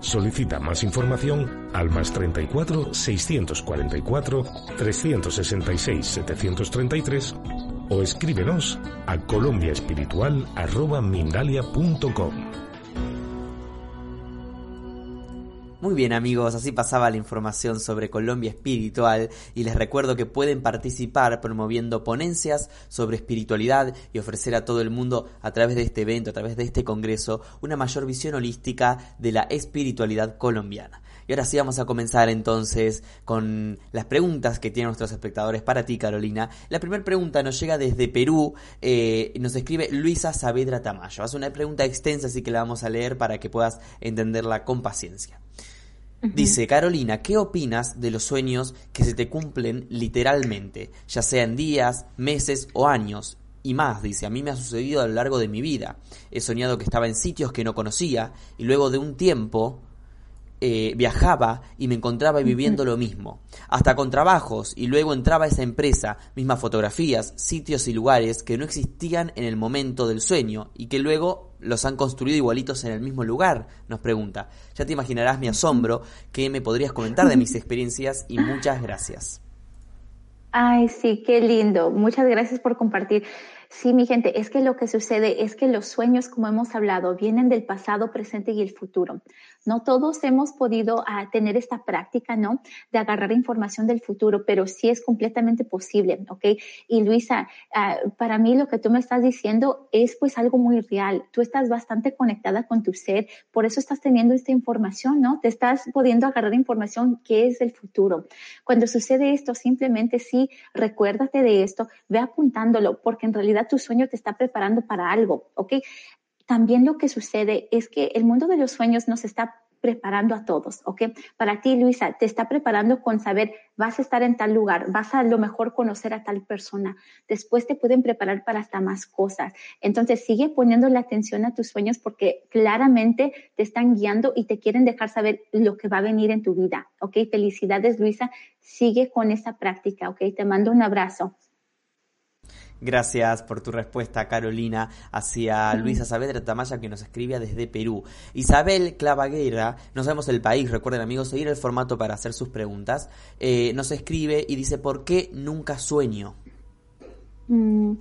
Solicita más información al más 34 644 366 733 o escríbenos a colombiaespiritual.mindalia.com. Muy bien amigos, así pasaba la información sobre Colombia Espiritual y les recuerdo que pueden participar promoviendo ponencias sobre espiritualidad y ofrecer a todo el mundo a través de este evento, a través de este congreso, una mayor visión holística de la espiritualidad colombiana. Y ahora sí vamos a comenzar entonces con las preguntas que tienen nuestros espectadores para ti, Carolina. La primera pregunta nos llega desde Perú, eh, nos escribe Luisa Saavedra Tamayo. Hace una pregunta extensa, así que la vamos a leer para que puedas entenderla con paciencia. Dice, Carolina, ¿qué opinas de los sueños que se te cumplen literalmente, ya sea en días, meses o años? Y más, dice, a mí me ha sucedido a lo largo de mi vida. He soñado que estaba en sitios que no conocía y luego de un tiempo eh, viajaba y me encontraba viviendo lo mismo, hasta con trabajos y luego entraba a esa empresa, mismas fotografías, sitios y lugares que no existían en el momento del sueño y que luego los han construido igualitos en el mismo lugar, nos pregunta. Ya te imaginarás mi asombro, que me podrías comentar de mis experiencias y muchas gracias. Ay, sí, qué lindo. Muchas gracias por compartir. Sí, mi gente, es que lo que sucede es que los sueños, como hemos hablado, vienen del pasado, presente y el futuro. No todos hemos podido ah, tener esta práctica, ¿no? De agarrar información del futuro, pero sí es completamente posible, ¿ok? Y Luisa, ah, para mí lo que tú me estás diciendo es pues algo muy real. Tú estás bastante conectada con tu ser, por eso estás teniendo esta información, ¿no? Te estás pudiendo agarrar información que es del futuro. Cuando sucede esto, simplemente sí, recuérdate de esto, ve apuntándolo, porque en realidad tu sueño te está preparando para algo, ¿ok? También lo que sucede es que el mundo de los sueños nos está preparando a todos, ¿ok? Para ti, Luisa, te está preparando con saber, vas a estar en tal lugar, vas a lo mejor conocer a tal persona, después te pueden preparar para hasta más cosas. Entonces, sigue poniendo la atención a tus sueños porque claramente te están guiando y te quieren dejar saber lo que va a venir en tu vida, ¿ok? Felicidades, Luisa, sigue con esa práctica, ¿ok? Te mando un abrazo. Gracias por tu respuesta, Carolina, hacia Luisa Saavedra Tamaya que nos escribía desde Perú. Isabel Clavaguera, no sabemos el país, recuerden amigos, seguir el formato para hacer sus preguntas, eh, nos escribe y dice, ¿por qué nunca sueño? Mm,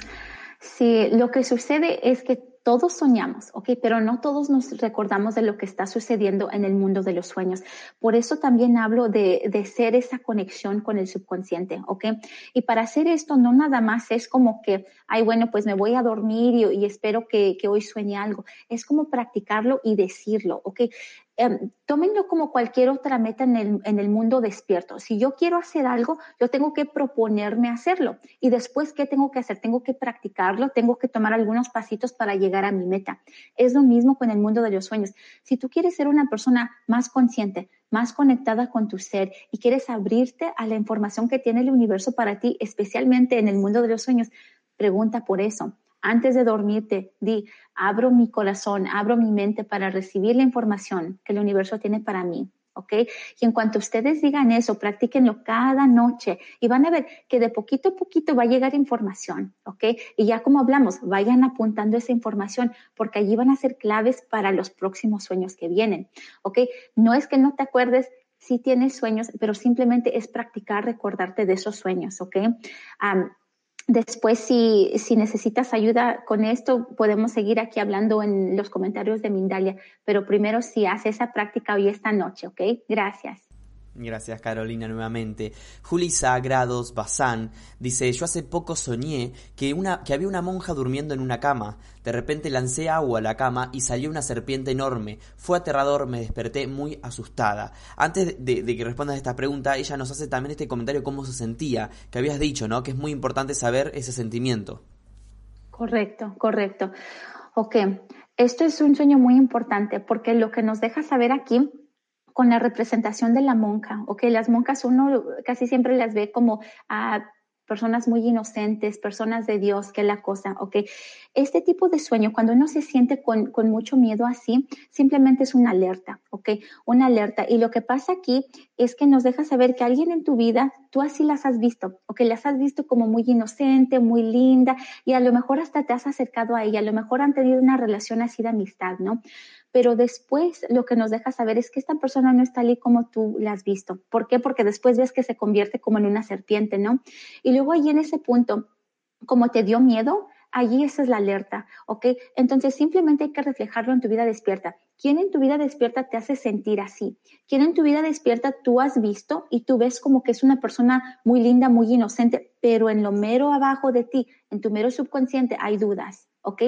sí, lo que sucede es que todos soñamos, ¿ok? Pero no todos nos recordamos de lo que está sucediendo en el mundo de los sueños. Por eso también hablo de, de ser esa conexión con el subconsciente, ¿ok? Y para hacer esto no nada más es como que, ay, bueno, pues me voy a dormir y, espero que, que, hoy sueñe algo. Es como practicarlo y decirlo, ¿ok? Eh, tómenlo como cualquier otra meta en el, en el mundo despierto. Si yo quiero hacer algo, yo tengo que proponerme hacerlo. Y después, ¿qué tengo que hacer? Tengo que practicarlo, tengo que tomar algunos pasitos para llegar a mi meta. Es lo mismo con el mundo de los sueños. Si tú quieres ser una persona más consciente, más conectada con tu ser y quieres abrirte a la información que tiene el universo para ti, especialmente en el mundo de los sueños, pregunta por eso antes de dormirte, di, abro mi corazón, abro mi mente para recibir la información que el universo tiene para mí. ¿ok? Y en cuanto ustedes digan eso, practíquenlo cada noche y van a ver que de poquito a poquito va a llegar información, ¿ok? Y ya como hablamos, vayan apuntando esa información porque allí van a ser claves para los próximos sueños que vienen, ¿ok? No es que no te acuerdes si tienes sueños, pero simplemente es practicar recordarte de esos sueños, ¿ok? Después, si, si, necesitas ayuda con esto, podemos seguir aquí hablando en los comentarios de Mindalia, pero primero si hace esa práctica hoy esta noche, ¿ok? Gracias. Gracias Carolina nuevamente. Juli Sagrados Bazán dice, yo hace poco soñé que, una, que había una monja durmiendo en una cama. De repente lancé agua a la cama y salió una serpiente enorme. Fue aterrador, me desperté muy asustada. Antes de, de que respondas esta pregunta, ella nos hace también este comentario cómo se sentía, que habías dicho, ¿no? Que es muy importante saber ese sentimiento. Correcto, correcto. Ok, esto es un sueño muy importante porque lo que nos deja saber aquí con la representación de la monja, ¿ok? Las monjas uno casi siempre las ve como a personas muy inocentes, personas de Dios, que es la cosa, ¿ok? Este tipo de sueño, cuando uno se siente con, con, mucho miedo así, simplemente es una alerta, ¿ok? Una alerta. Y lo que pasa aquí es que nos deja saber que alguien en tu vida, tú así las has visto, o que las has visto como muy inocente, muy linda, y a lo mejor hasta te has acercado a ella, a lo mejor han tenido una relación así de amistad, ¿no? Pero después lo que nos deja saber es que esta persona no está ahí como tú la has visto. ¿Por qué? Porque después ves que se convierte como en una serpiente, ¿no? Y luego allí en ese punto, como te dio miedo, allí esa es la alerta, ¿ok? Entonces simplemente hay que reflejarlo en tu vida despierta. ¿Quién en tu vida despierta te hace sentir así? ¿Quién en tu vida despierta tú has visto y tú ves como que es una persona muy linda, muy inocente, pero en lo mero abajo de ti, en tu mero subconsciente hay dudas, ¿ok?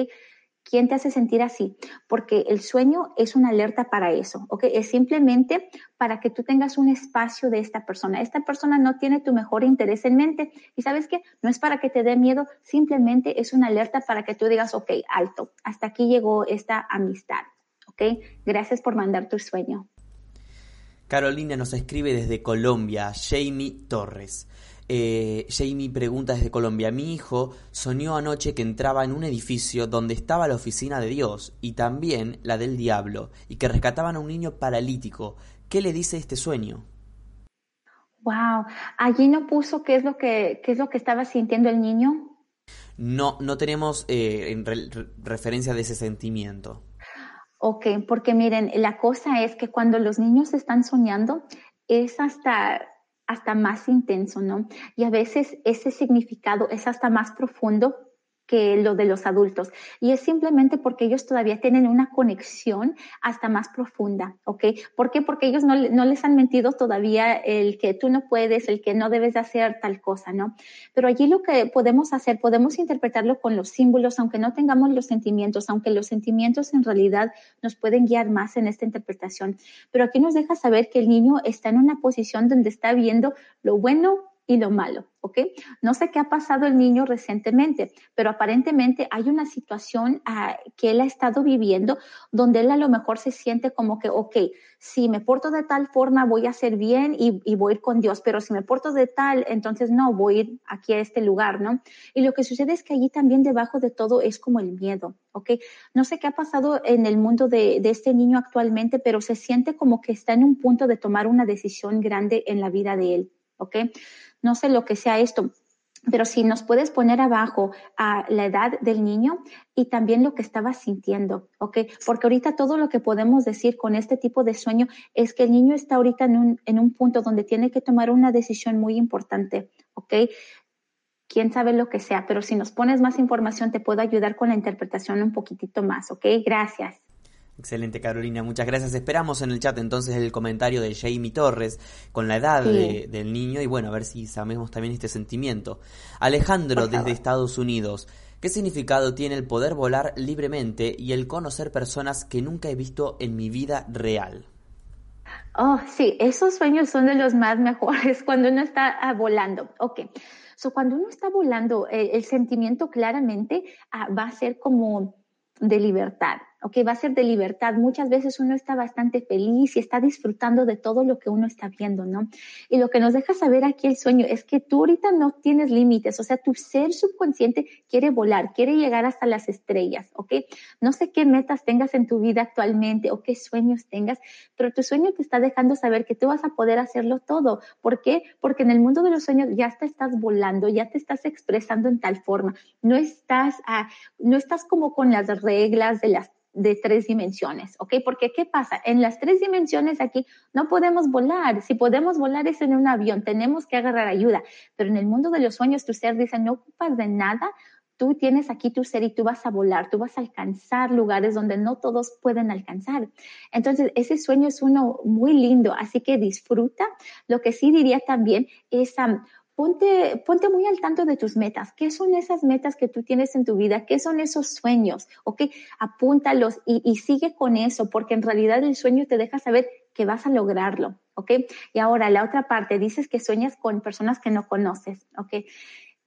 ¿Quién te hace sentir así? Porque el sueño es una alerta para eso, ¿ok? Es simplemente para que tú tengas un espacio de esta persona. Esta persona no tiene tu mejor interés en mente y sabes qué, no es para que te dé miedo, simplemente es una alerta para que tú digas, ok, alto, hasta aquí llegó esta amistad, ¿ok? Gracias por mandar tu sueño. Carolina nos escribe desde Colombia, Jamie Torres. Eh, Jamie pregunta desde Colombia, mi hijo soñó anoche que entraba en un edificio donde estaba la oficina de Dios y también la del diablo y que rescataban a un niño paralítico. ¿Qué le dice este sueño? Wow, allí no puso qué es lo que, qué es lo que estaba sintiendo el niño. No, no tenemos eh, en re referencia de ese sentimiento. Ok, porque miren, la cosa es que cuando los niños están soñando, es hasta hasta más intenso, ¿no? Y a veces ese significado es hasta más profundo que lo de los adultos. Y es simplemente porque ellos todavía tienen una conexión hasta más profunda, ¿ok? ¿Por qué? Porque ellos no, les han mentido todavía el que tú no puedes, el que no debes de hacer tal cosa, ¿no? Pero allí lo que podemos hacer, podemos interpretarlo con los símbolos, aunque no tengamos los sentimientos, aunque los sentimientos en realidad nos pueden guiar más en esta interpretación. Pero aquí nos deja saber que el niño está en una posición donde está viendo lo bueno y lo malo, ¿ok? No sé qué ha pasado el niño recientemente, pero aparentemente hay una situación uh, que él ha estado viviendo donde él a lo mejor se siente como que, ok, si me porto de tal forma voy a hacer bien y, voy a ir con Dios, pero si me porto de tal, entonces no, voy a ir aquí a este lugar, ¿no? Y lo que sucede es que allí también debajo de todo es como el miedo, ¿ok? No sé qué ha pasado en el mundo de este niño actualmente, pero se siente como que está en un punto de tomar una decisión grande en la vida de él, ¿ok? No sé lo que sea esto, pero si nos puedes poner abajo a la edad del niño y también lo que estaba sintiendo, ¿ok? Porque ahorita todo lo que podemos decir con este tipo de sueño es que el niño está ahorita en un, en un punto donde tiene que tomar una decisión muy importante, ¿ok? Quién sabe lo que sea, pero si nos pones más información te puedo ayudar con la interpretación un poquitito más, ¿ok? Gracias. Excelente, Carolina, muchas gracias. Esperamos en el chat entonces el comentario de Jamie Torres con la edad del niño y bueno, a ver si sabemos también este sentimiento. Alejandro, desde Estados Unidos, ¿qué significado tiene el poder volar libremente y el conocer personas que nunca he visto en mi vida real? Oh, sí, esos sueños son de los más mejores [laughs] cuando uno está ah, volando. Ok, so cuando uno está volando, eh, el sentimiento claramente ah, va a ser como de libertad ¿ok? Va a ser de libertad. Muchas veces uno está bastante feliz y está disfrutando de todo lo que uno está viendo, ¿no? Y lo que nos deja saber aquí el sueño es que tú ahorita no tienes límites, o sea, tu ser subconsciente quiere volar, quiere llegar hasta las estrellas, ¿ok? No sé qué metas tengas en tu vida actualmente o qué sueños tengas, pero tu sueño te está dejando saber que tú vas a poder hacerlo todo. ¿Por qué? Porque en el mundo de los sueños ya te estás volando, ya te estás expresando en tal forma. No estás, ah, no estás como con las reglas de las de tres dimensiones, ¿ok? Porque ¿qué pasa? En las tres dimensiones aquí no podemos volar. Si podemos volar es en un avión, tenemos que agarrar ayuda. Pero en el mundo de los sueños, tu ser dice, no ocupas de nada, tú tienes aquí tu ser y tú vas a volar, tú vas a alcanzar lugares donde no todos pueden alcanzar. Entonces, ese sueño es uno muy lindo, así que disfruta. Lo que sí diría también es ponte, ponte muy al tanto de tus metas. ¿Qué son esas metas que tú tienes en tu vida? ¿Qué son esos sueños? ¿Ok? Apúntalos y, sigue con eso, porque en realidad el sueño te deja saber que vas a lograrlo. ¿Ok? Y ahora, la otra parte, dices que sueñas con personas que no conoces. ¿Ok?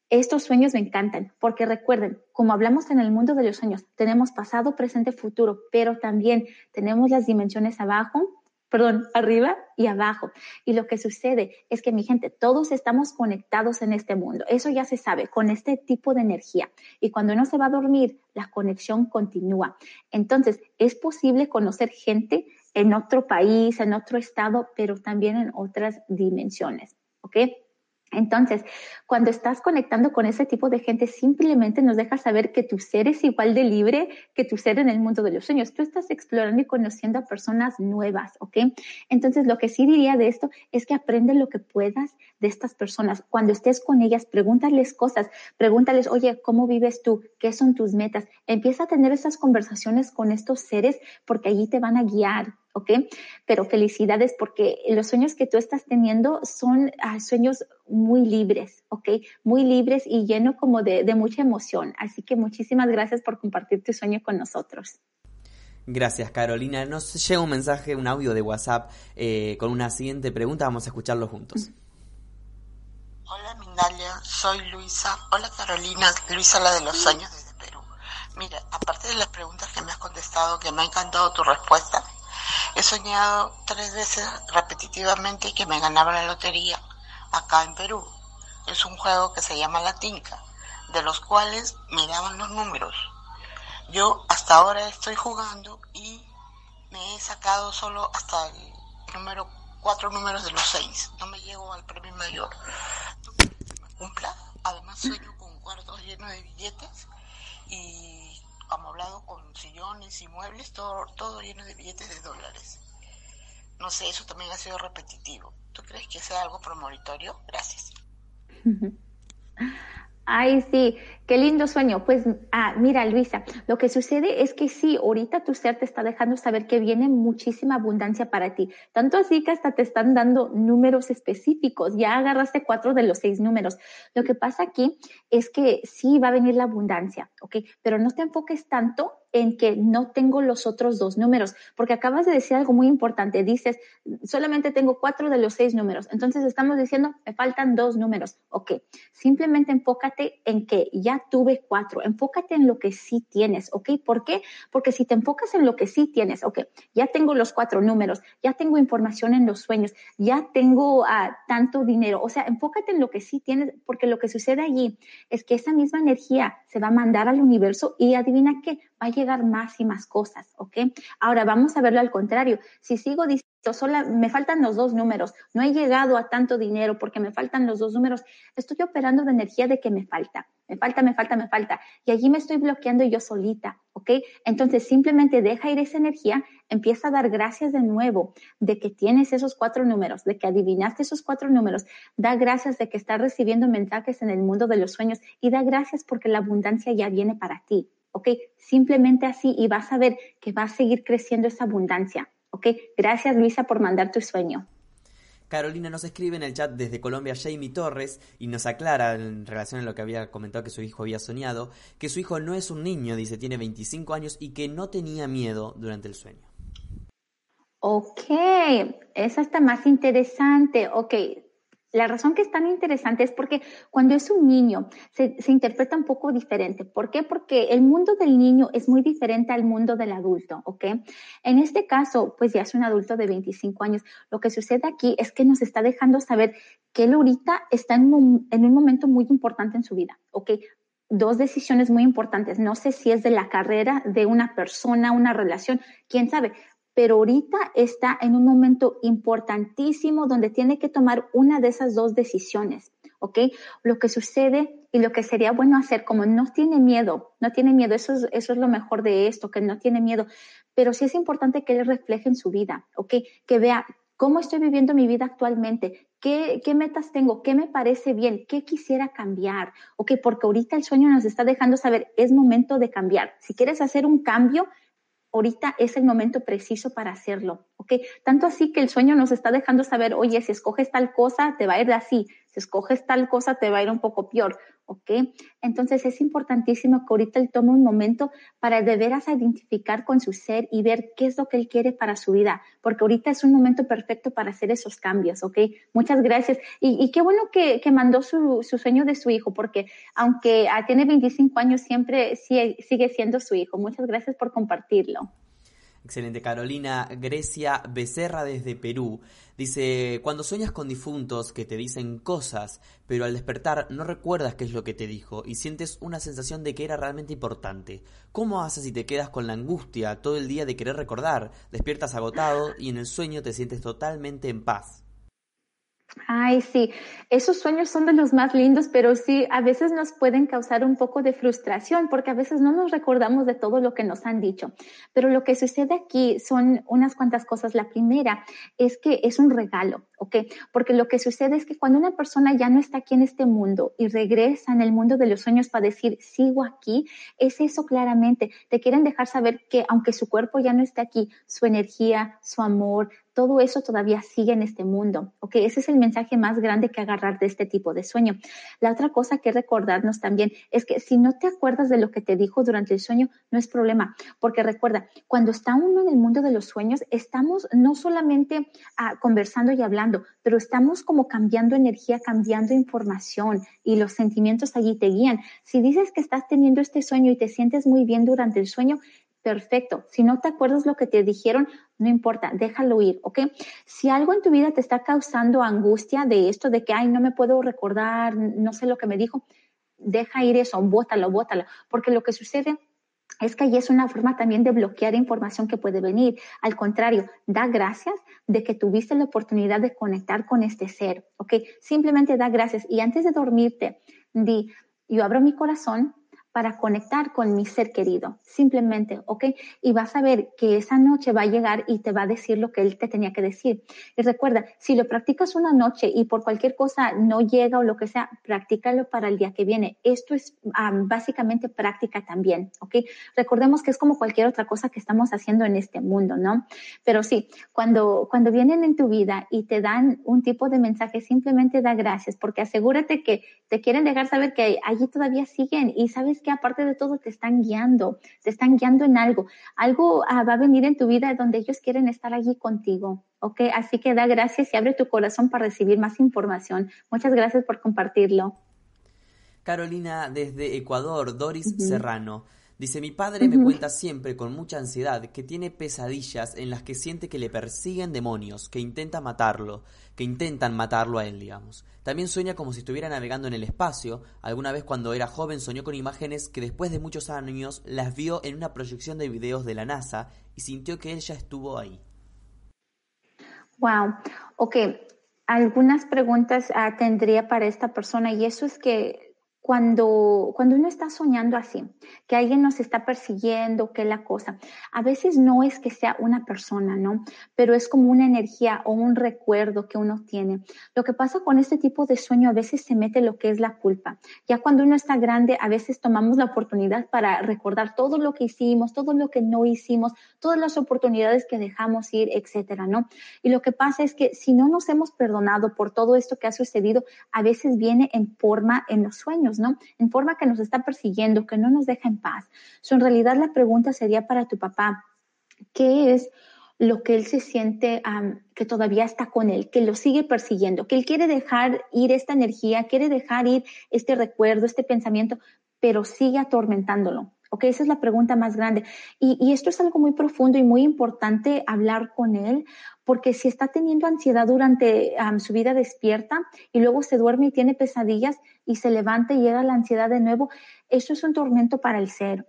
Estos sueños me encantan porque recuerden, como hablamos en el mundo de los sueños, tenemos pasado, presente, futuro, pero también tenemos las dimensiones abajo, perdón, arriba y abajo. Y lo que sucede es que, mi gente, todos estamos conectados en este mundo. Eso ya se sabe, con este tipo de energía. Y cuando uno se va a dormir, la conexión continúa. Entonces, es posible conocer gente en otro país, en otro estado, pero también en otras dimensiones. ¿Ok? Entonces, cuando estás conectando con ese tipo de gente, simplemente nos deja saber que tu ser es igual de libre que tu ser en el mundo de los sueños. Tú estás explorando y conociendo a personas nuevas, ¿ok? Entonces, lo que sí diría de esto es que aprende lo que puedas de estas personas. Cuando estés con ellas, pregúntales cosas, pregúntales, oye, ¿cómo vives tú? ¿Qué son tus metas? Empieza a tener esas conversaciones con estos seres porque allí te van a guiar, ¿ok? Pero felicidades porque los sueños que tú estás teniendo son ah, sueños muy libres, ¿ok? Muy libres y lleno como de, mucha emoción. Así que muchísimas gracias por compartir tu sueño con nosotros. Gracias, Carolina. Nos llega un mensaje, un audio de WhatsApp eh, con una siguiente pregunta. Vamos a escucharlo juntos. Hola, Mindalia. Soy Luisa. Hola, Carolina. Luisa, la de los sueños desde Perú. Mira, aparte de las preguntas que me has contestado, que me ha encantado tu respuesta, He soñado tres veces repetitivamente que me ganaba la lotería acá en Perú. Es un juego que se llama La Tinca, de los cuales me daban los números. Yo hasta ahora estoy jugando y me he sacado solo hasta el número cuatro números de los seis. No me llego al premio mayor. Además sueño con cuartos llenos de billetes y amoblado con sillones y muebles, todo, todo lleno de billetes de dólares. No sé, eso también ha sido repetitivo. ¿Tú crees que sea algo promonitorio? Gracias. [laughs] Ay, sí, qué lindo sueño. Pues, ah, mira, Luisa, lo que sucede es que sí, ahorita tu ser te está dejando saber que viene muchísima abundancia para ti. Tanto así que hasta te están dando números específicos. Ya agarraste cuatro de los seis números. Lo que pasa aquí es que sí va a venir la abundancia, ¿ok? Pero no te enfoques tanto en que no tengo los otros dos números, porque acabas de decir algo muy importante. Dices, solamente tengo cuatro de los seis números. Entonces estamos diciendo, me faltan dos números. Ok, simplemente enfócate en que ya tuve cuatro. Enfócate en lo que sí tienes. Ok, ¿por qué? Porque si te enfocas en lo que sí tienes, ok, ya tengo los cuatro números, ya tengo información en los sueños, ya tengo ah, tanto dinero. O sea, enfócate en lo que sí tienes, porque lo que sucede allí es que esa misma energía se va a mandar al universo y adivina qué, va a llegar más y más cosas, ¿ok? Ahora vamos a verlo al contrario. Si sigo diciendo sola, me faltan los dos números, no he llegado a tanto dinero porque me faltan los dos números, estoy operando de energía de que me falta, me falta, me falta, me falta, y allí me estoy bloqueando yo solita, ¿ok? Entonces simplemente deja ir esa energía, empieza a dar gracias de nuevo de que tienes esos cuatro números, de que adivinaste esos cuatro números, da gracias de que estás recibiendo mensajes en el mundo de los sueños y da gracias porque la abundancia ya viene para ti. ¿Ok? Simplemente así y vas a ver que va a seguir creciendo esa abundancia. ¿ok? Gracias Luisa por mandar tu sueño. Carolina nos escribe en el chat desde Colombia Jamie Torres y nos aclara en relación a lo que había comentado que su hijo había soñado, que su hijo no es un niño, dice, tiene 25 años y que no tenía miedo durante el sueño. Ok, eso está más interesante. Ok, la razón que es tan interesante es porque cuando es un niño se, interpreta un poco diferente. ¿Por qué? Porque el mundo del niño es muy diferente al mundo del adulto, ¿ok? En este caso, pues ya es un adulto de 25 años. Lo que sucede aquí es que nos está dejando saber que él ahorita está en un, en un momento muy importante en su vida, ¿ok? Dos decisiones muy importantes. No sé si es de la carrera, de una persona, una relación, quién sabe, pero ahorita está en un momento importantísimo donde tiene que tomar una de esas dos decisiones, ¿ok? Lo que sucede y lo que sería bueno hacer, como no tiene miedo, no tiene miedo, eso es, eso es lo mejor de esto, que no tiene miedo, pero sí es importante que él refleje en su vida, ¿ok? Que vea cómo estoy viviendo mi vida actualmente, ¿Qué, ¿Qué, metas tengo? ¿Qué me parece bien? ¿Qué quisiera cambiar? Ok, porque ahorita el sueño nos está dejando saber, es momento de cambiar. Si quieres hacer un cambio, ahorita es el momento preciso para hacerlo, ¿ok? Tanto así que el sueño nos está dejando saber, oye, si escoges tal cosa, te va a ir así, si escoges tal cosa, te va a ir un poco peor, ¿ok? Entonces es importantísimo que ahorita él tome un momento para de veras identificar con su ser y ver qué es lo que él quiere para su vida, porque ahorita es un momento perfecto para hacer esos cambios, ¿ok? Muchas gracias. Y, qué bueno que, mandó su, sueño de su hijo, porque aunque ah, tiene 25 años, siempre sigue siendo su hijo. Muchas gracias por compartirlo. Excelente, Carolina. Grecia Becerra desde Perú. Dice, cuando sueñas con difuntos que te dicen cosas, pero al despertar no recuerdas qué es lo que te dijo y sientes una sensación de que era realmente importante. ¿Cómo haces si te quedas con la angustia todo el día de querer recordar? Despiertas agotado y en el sueño te sientes totalmente en paz. Ay, sí, esos sueños son de los más lindos, pero sí, a veces nos pueden causar un poco de frustración porque a veces no nos recordamos de todo lo que nos han dicho. Pero lo que sucede aquí son unas cuantas cosas. La primera es que es un regalo, ¿ok? Porque lo que sucede es que cuando una persona ya no está aquí en este mundo y regresa en el mundo de los sueños para decir, sigo aquí, es eso claramente. Te quieren dejar saber que aunque su cuerpo ya no esté aquí, su energía, su amor, todo eso todavía sigue en este mundo. ¿ok? Ese es el mensaje más grande que agarrar de este tipo de sueño. La otra cosa que recordarnos también es que si no te acuerdas de lo que te dijo durante el sueño, no es problema, porque recuerda, cuando está uno en el mundo de los sueños, estamos no solamente ah, conversando y hablando, pero estamos como cambiando energía, cambiando información y los sentimientos allí te guían. Si dices que estás teniendo este sueño y te sientes muy bien durante el sueño, perfecto. Si no te acuerdas lo que te dijeron, no importa, déjalo ir, ¿ok? Si algo en tu vida te está causando angustia de esto, de que, ay, no me puedo recordar, no sé lo que me dijo, deja ir eso, bótalo, bótalo, porque lo que sucede es que ahí es una forma también de bloquear información que puede venir. Al contrario, da gracias de que tuviste la oportunidad de conectar con este ser, ¿ok? Simplemente da gracias y antes de dormirte, di, yo abro mi corazón, para conectar con mi ser querido, simplemente, ¿ok? Y vas a ver que esa noche va a llegar y te va a decir lo que él te tenía que decir. Y recuerda, si lo practicas una noche y por cualquier cosa no llega o lo que sea, practícalo para el día que viene. Esto es básicamente práctica también, ¿ok? Recordemos que es como cualquier otra cosa que estamos haciendo en este mundo, ¿no? Pero sí, cuando, cuando vienen en tu vida y te dan un tipo de mensaje, simplemente da gracias, porque asegúrate que te quieren dejar saber que allí todavía siguen y sabes que aparte de todo te están guiando, te están guiando en algo. Algo ah, va a venir en tu vida donde ellos quieren estar allí contigo. ¿ok? Así que da gracias y abre tu corazón para recibir más información. Muchas gracias por compartirlo. Carolina, desde Ecuador, Doris Serrano. Dice, mi padre me cuenta siempre con mucha ansiedad que tiene pesadillas en las que siente que le persiguen demonios, que intenta matarlo, que intentan matarlo a él, digamos. También sueña como si estuviera navegando en el espacio. Alguna vez cuando era joven soñó con imágenes que después de muchos años las vio en una proyección de videos de la NASA y sintió que él ya estuvo ahí. Wow. Ok. Algunas preguntas uh, tendría para esta persona y eso es que cuando, cuando uno está soñando así, que alguien nos está persiguiendo, que la cosa, a veces no es que sea una persona, ¿no? Pero es como una energía o un recuerdo que uno tiene. Lo que pasa con este tipo de sueño, a veces se mete lo que es la culpa. Ya cuando uno está grande, a veces tomamos la oportunidad para recordar todo lo que hicimos, todo lo que no hicimos, todas las oportunidades que dejamos ir, etcétera, ¿no? Y lo que pasa es que si no nos hemos perdonado por todo esto que ha sucedido, a veces viene en forma en los sueños En forma que nos está persiguiendo, que no nos deja en paz. So, en realidad la pregunta sería para tu papá, ¿qué es lo que él se siente que todavía está con él, que lo sigue persiguiendo, que él quiere dejar ir esta energía, quiere dejar ir este recuerdo, este pensamiento, pero sigue atormentándolo? Ok, esa es la pregunta más grande. Y, esto es algo muy profundo y muy importante hablar con él, porque si está teniendo ansiedad durante su vida despierta y luego se duerme y tiene pesadillas y se levanta y llega la ansiedad de nuevo, eso es un tormento para el ser.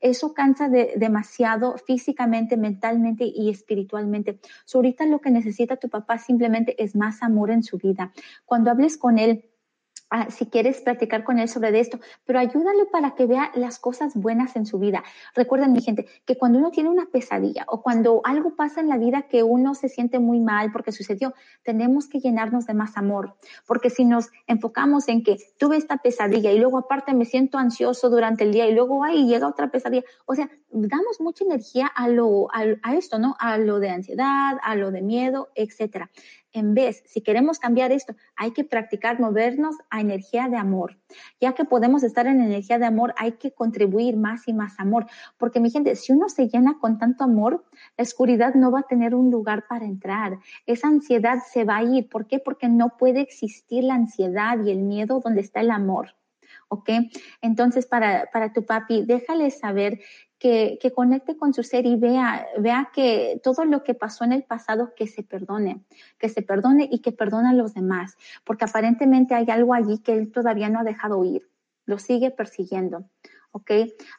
Eso cansa de, demasiado físicamente, mentalmente y espiritualmente. ahorita lo que necesita tu papá simplemente es más amor en su vida. Cuando hables con él, Ah, si quieres platicar con él sobre esto, pero ayúdale para que vea las cosas buenas en su vida. Recuerden, mi gente, que cuando uno tiene una pesadilla o cuando algo pasa en la vida que uno se siente muy mal porque sucedió, tenemos que llenarnos de más amor. Porque si nos enfocamos en que tuve esta pesadilla y luego aparte me siento ansioso durante el día y luego ahí llega otra pesadilla, o sea, damos mucha energía a lo, a, a esto, ¿no? A lo de ansiedad, a lo de miedo, etcétera. En vez, si queremos cambiar esto, hay que practicar movernos a energía de amor. Ya que podemos estar en energía de amor, hay que contribuir más y más amor. Porque mi gente, si uno se llena con tanto amor, la oscuridad no va a tener un lugar para entrar. Esa ansiedad se va a ir. ¿Por qué? Porque no puede existir la ansiedad y el miedo donde está el amor. ¿ok? Entonces, para, para tu papi, déjale saber que, conecte con su ser y vea, vea que todo lo que pasó en el pasado, que se perdone, que se perdone y que perdone a los demás, porque aparentemente hay algo allí que él todavía no ha dejado ir, lo sigue persiguiendo. ¿ok?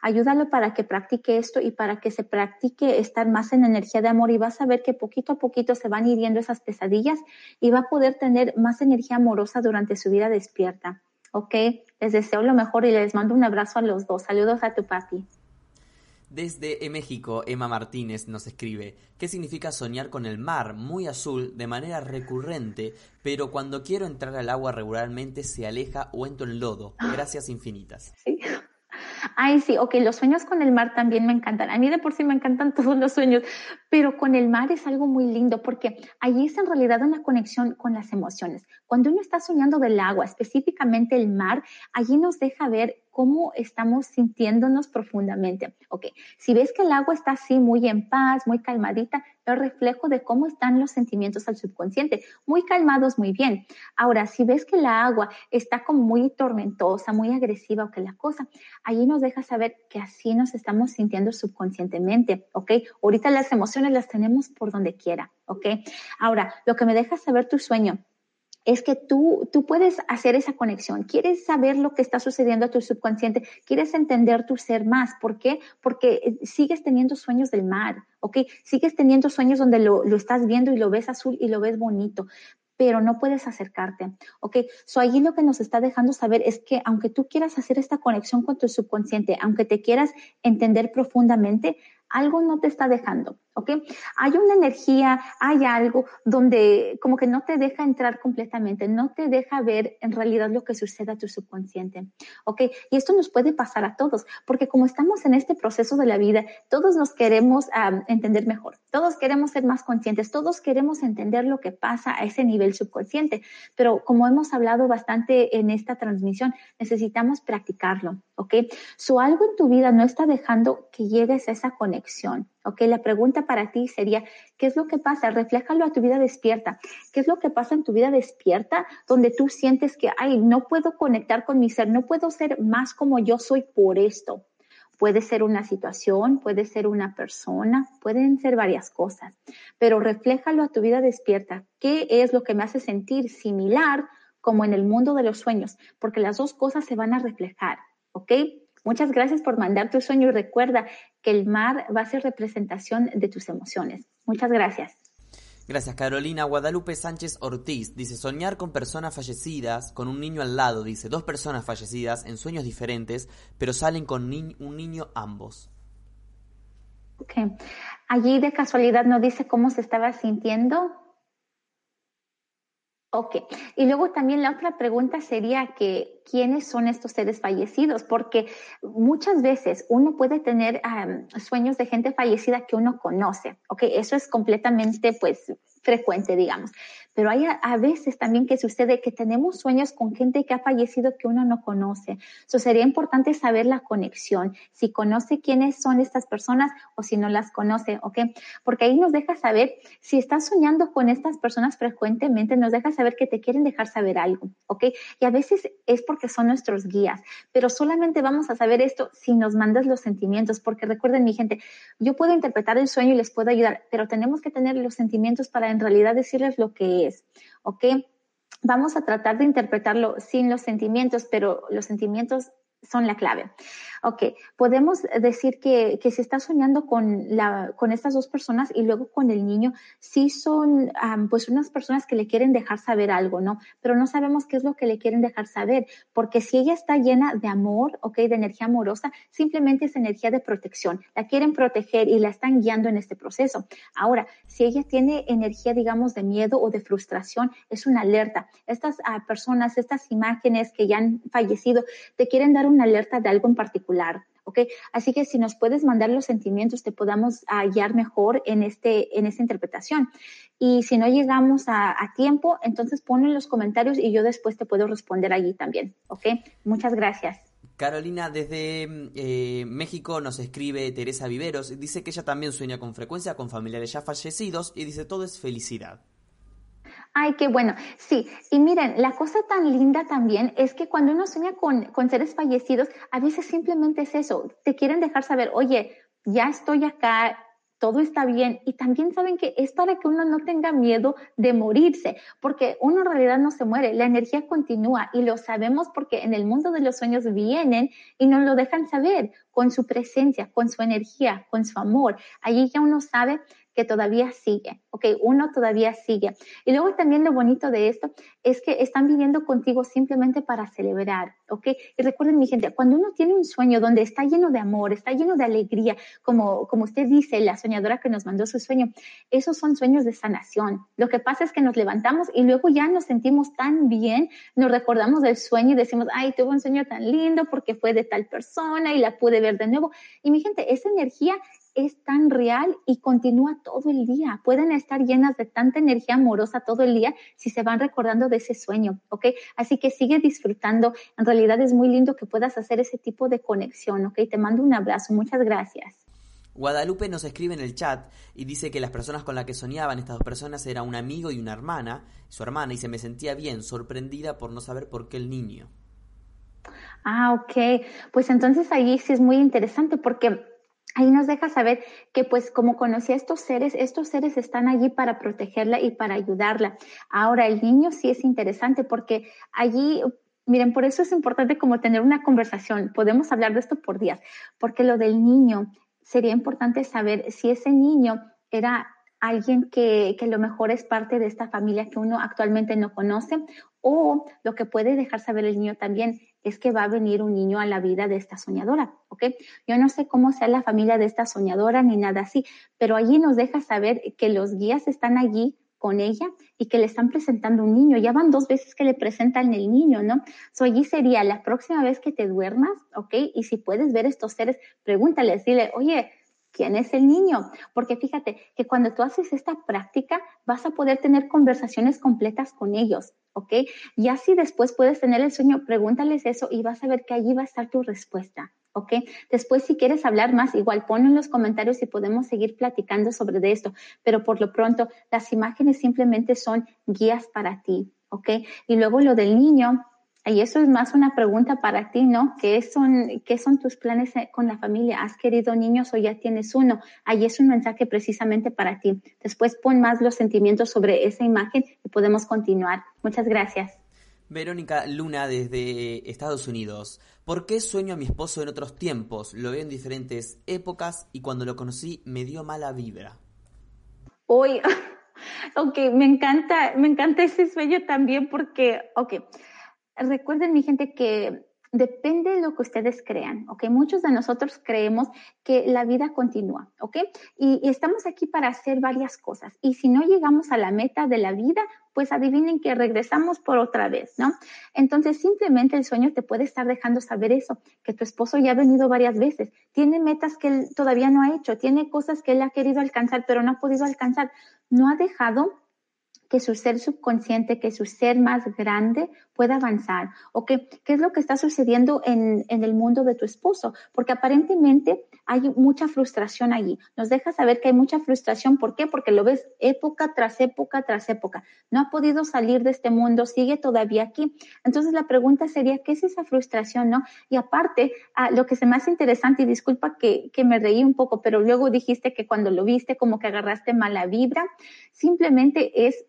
Ayúdalo para que practique esto y para que se practique estar más en energía de amor y vas a ver que poquito a poquito se van hiriendo esas pesadillas y va a poder tener más energía amorosa durante su vida despierta, ¿ok? Les deseo lo mejor y les mando un abrazo a los dos. Saludos a tu papi. Desde México, Emma Martínez nos escribe, ¿qué significa soñar con el mar muy azul de manera recurrente, pero cuando quiero entrar al agua regularmente se aleja o entro en lodo? Gracias infinitas. [gasps] Sí. Ay, sí, ok, los sueños con el mar también me encantan. A mí de por sí me encantan [laughs] todos los sueños, pero con el mar es algo muy lindo porque allí es en realidad una conexión con las emociones. Cuando uno está soñando del agua, específicamente el mar, allí nos deja ver cómo estamos sintiéndonos profundamente. Ok, si ves que el agua está así muy en paz, muy calmadita, es reflejo de cómo están los sentimientos al subconsciente, muy calmados, muy bien. Ahora, si ves que la agua está como muy tormentosa, muy agresiva o que la cosa, allí nos deja saber que así nos estamos sintiendo subconscientemente, ¿ok? Ahorita las emociones las tenemos por donde quiera, ¿ok? Ahora, lo que me deja saber tu sueño es que tú, tú puedes hacer esa conexión, quieres saber lo que está sucediendo a tu subconsciente, quieres entender tu ser más. ¿Por qué? Porque eh, sigues teniendo sueños del mar, ¿ok? Sigues teniendo sueños donde lo, lo estás viendo y lo ves azul y lo ves bonito pero no puedes acercarte, ¿ok? So allí lo que nos está dejando saber es que aunque tú quieras hacer esta conexión con tu subconsciente, aunque te quieras entender profundamente, algo no te está dejando, ¿ok? Hay una energía, hay algo donde como que no te deja entrar completamente, no te deja ver en realidad lo que sucede a tu subconsciente, ¿ok? Y esto nos puede pasar a todos, porque como estamos en este proceso de la vida, todos nos queremos entender mejor, todos queremos ser más conscientes, todos queremos entender lo que pasa a ese nivel subconsciente, pero como hemos hablado bastante en esta transmisión, necesitamos practicarlo, ¿ok? So algo en tu vida no está dejando que llegues a esa conexión, ¿ok? La pregunta para ti sería, ¿qué es lo que pasa? Refléjalo a tu vida despierta. ¿Qué es lo que pasa en tu vida despierta donde tú sientes que, ay, no puedo conectar con mi ser, no puedo ser más como yo soy por esto? Puede ser una situación, puede ser una persona, pueden ser varias cosas, pero refléjalo a tu vida despierta. ¿Qué es lo que me hace sentir similar como en el mundo de los sueños? Porque las dos cosas se van a reflejar. ¿ok? Muchas gracias por mandar tu sueño y recuerda que el mar va a ser representación de tus emociones. Muchas gracias. Gracias, Carolina. Guadalupe Sánchez Ortiz dice, soñar con personas fallecidas, con un niño al lado, dice, dos personas fallecidas en sueños diferentes, pero salen con un niño ambos. Ok. Allí de casualidad no dice cómo se estaba sintiendo. Ok. Y luego también la otra pregunta sería que, ¿quiénes son estos seres fallecidos? Porque muchas veces uno puede tener sueños de gente fallecida que uno conoce. Ok. Eso es completamente, pues, frecuente, digamos. Pero hay a, veces también que sucede que tenemos sueños con gente que ha fallecido que uno no conoce. Eso sería importante saber la conexión, si conoce quiénes son estas personas o si no las conoce, ¿ok? Porque ahí nos deja saber, si estás soñando con estas personas frecuentemente, nos deja saber que te quieren dejar saber algo, ¿ok? Y a veces es porque son nuestros guías, pero solamente vamos a saber esto si nos mandas los sentimientos, porque recuerden mi gente, yo puedo interpretar el sueño y les puedo ayudar, pero tenemos que tener los sentimientos para en realidad decirles lo que es, ¿ok? Vamos a tratar de interpretarlo sin los sentimientos, pero los sentimientos son la clave. Ok, podemos decir que, que si está soñando con, la, con estas dos personas y luego con el niño, sí son pues unas personas que le quieren dejar saber algo, ¿no? Pero no sabemos qué es lo que le quieren dejar saber, porque si ella está llena de amor, ok, de energía amorosa, simplemente es energía de protección. La quieren proteger y la están guiando en este proceso. Ahora, si ella tiene energía, digamos, de miedo o de frustración, es una alerta. Estas ah, personas, estas imágenes que ya han fallecido, te quieren dar una alerta de algo en particular. ¿Ok? Así que si nos puedes mandar los sentimientos, te podamos hallar mejor en, este, en esta interpretación. Y si no llegamos a, tiempo, entonces ponlo en los comentarios y yo después te puedo responder allí también, ¿ok? Muchas gracias. Carolina, desde eh, México nos escribe Teresa Viveros, dice que ella también sueña con frecuencia con familiares ya fallecidos y dice todo es felicidad. Ay, qué bueno. Sí, y miren, la cosa tan linda también es que cuando uno sueña con, con seres fallecidos, a veces simplemente es eso. Te quieren dejar saber, oye, ya estoy acá, todo está bien. Y también saben que es para que uno no tenga miedo de morirse, porque uno en realidad no se muere, la energía continúa y lo sabemos porque en el mundo de los sueños vienen y nos lo dejan saber con su presencia, con su energía, con su amor. Allí ya uno sabe que todavía sigue, ¿ok? Uno todavía sigue. Y luego también lo bonito de esto es que están viviendo contigo simplemente para celebrar, ¿ok? Y recuerden, mi gente, cuando uno tiene un sueño donde está lleno de amor, está lleno de alegría, como, como usted dice, la soñadora que nos mandó su sueño, esos son sueños de sanación. Lo que pasa es que nos levantamos y luego ya nos sentimos tan bien, nos recordamos del sueño y decimos, ay, tuve un sueño tan lindo porque fue de tal persona y la pude ver de nuevo. Y mi gente, esa energía es tan real y continúa todo el día. Pueden estar llenas de tanta energía amorosa todo el día si se van recordando de ese sueño, ¿ok? Así que sigue disfrutando. En realidad es muy lindo que puedas hacer ese tipo de conexión, ¿ok? Te mando un abrazo. Muchas gracias. Guadalupe nos escribe en el chat y dice que las personas con las que soñaban estas dos personas era un amigo y una hermana, su hermana, y se me sentía bien, sorprendida por no saber por qué el niño. Ah, ok. Pues entonces ahí sí es muy interesante porque ahí nos deja saber que pues como conocía a estos seres, estos seres están allí para protegerla y para ayudarla. Ahora, el niño sí es interesante porque allí, miren, por eso es importante como tener una conversación. Podemos hablar de esto por días, porque lo del niño sería importante saber si ese niño era alguien que, que lo mejor es parte de esta familia que uno actualmente no conoce o lo que puede dejar saber el niño también es que va a venir un niño a la vida de esta soñadora, ¿ok? Yo no sé cómo sea la familia de esta soñadora ni nada así, pero allí nos deja saber que los guías están allí con ella y que le están presentando un niño. Ya van dos veces que le presentan el niño, ¿no? So allí sería la próxima vez que te duermas, ¿ok? Y si puedes ver estos seres, pregúntales, dile, oye, quién es el niño. Porque fíjate que cuando tú haces esta práctica vas a poder tener conversaciones completas con ellos, ¿ok? Y así después puedes tener el sueño, pregúntales eso y vas a ver que allí va a estar tu respuesta. ¿ok? Después, si quieres hablar más, igual pon en los comentarios y podemos seguir platicando sobre esto, pero por lo pronto, las imágenes simplemente son guías para ti, ¿ok? Y luego lo del niño, y eso es más una pregunta para ti, ¿no? ¿Qué son, ¿Qué son tus planes eh, con la familia? ¿Has querido niños o ya tienes uno? Ahí es un mensaje precisamente para ti. Después pon más los sentimientos sobre esa imagen y podemos continuar. Muchas gracias. Verónica Luna desde Estados Unidos. ¿Por qué sueño a mi esposo en otros tiempos? Lo veo en diferentes épocas y cuando lo conocí me dio mala vibra. Hoy, [laughs] Ok, me encanta, me encanta ese sueño también porque, ok, recuerden mi gente que Depende de lo que ustedes crean, ¿ok? Muchos de nosotros creemos que la vida continúa, ¿ok? Y, estamos aquí para hacer varias cosas. Y si no llegamos a la meta de la vida, pues adivinen que regresamos por otra vez, ¿no? Entonces, simplemente el sueño te puede estar dejando saber eso, que tu esposo ya ha venido varias veces, tiene metas que él todavía no ha hecho, tiene cosas que él ha querido alcanzar, pero no ha podido alcanzar. No ha dejado que su ser subconsciente, que su ser más grande pueda avanzar? ¿O qué, qué es lo que está sucediendo en, en, el mundo de tu esposo? Porque aparentemente hay mucha frustración allí. Nos deja saber que hay mucha frustración. ¿Por qué? Porque lo ves época tras época tras época. No ha podido salir de este mundo, sigue todavía aquí. Entonces la pregunta sería, ¿qué es esa frustración? ¿No? Y aparte, ah, lo que se me hace interesante, y disculpa que, que me reí un poco, pero luego dijiste que cuando lo viste como que agarraste mala vibra, simplemente es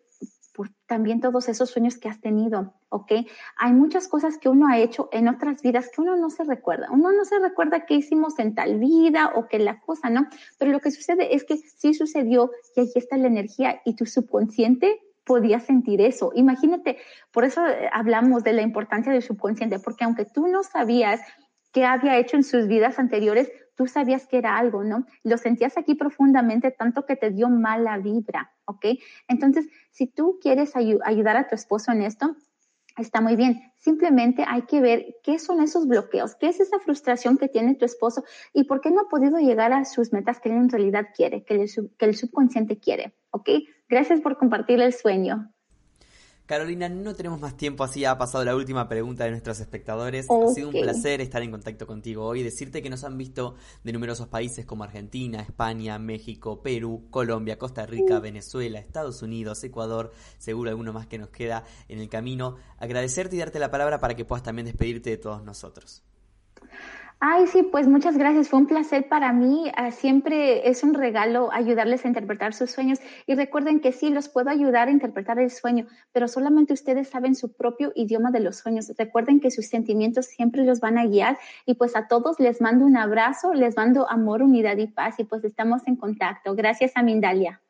por también todos esos sueños que has tenido, ¿ok? Hay muchas cosas que uno ha hecho en otras vidas que uno no se recuerda. Uno no se recuerda qué hicimos en tal vida o qué la cosa, ¿no? Pero lo que sucede es que sí sucedió y ahí está la energía y tu subconsciente podía sentir eso. Imagínate, por eso eh, hablamos de la importancia del subconsciente, porque aunque tú no sabías qué había hecho en sus vidas anteriores, tú sabías que era algo, ¿no? Lo sentías aquí profundamente tanto que te dio mala vibra, ¿ok? Entonces, si tú quieres ayudar a tu esposo en esto, está muy bien. Simplemente hay que ver qué son esos bloqueos, qué es esa frustración que tiene tu esposo y por qué no ha podido llegar a sus metas que él en realidad quiere, que que el subconsciente quiere, ¿ok? Gracias por compartir el sueño. Carolina, no tenemos más tiempo, así ha pasado la última pregunta de nuestros espectadores. Ha sido un placer estar en contacto contigo hoy, decirte que nos han visto de numerosos países como Argentina, España, México, Perú, Colombia, Costa Rica, mm. Venezuela, Estados Unidos, Ecuador, seguro alguno más que nos queda en el camino. Agradecerte y darte la palabra para que puedas también despedirte de todos nosotros. Ay, sí, pues muchas gracias. Fue un placer para mí. Ah, siempre es un regalo ayudarles a interpretar sus sueños. Y recuerden que sí, los puedo ayudar a interpretar el sueño, pero solamente ustedes saben su propio idioma de los sueños. Recuerden que sus sentimientos siempre los van a guiar. Y pues a todos les mando un abrazo, les mando amor, unidad y paz. Y pues estamos en contacto. Gracias a Mindalia.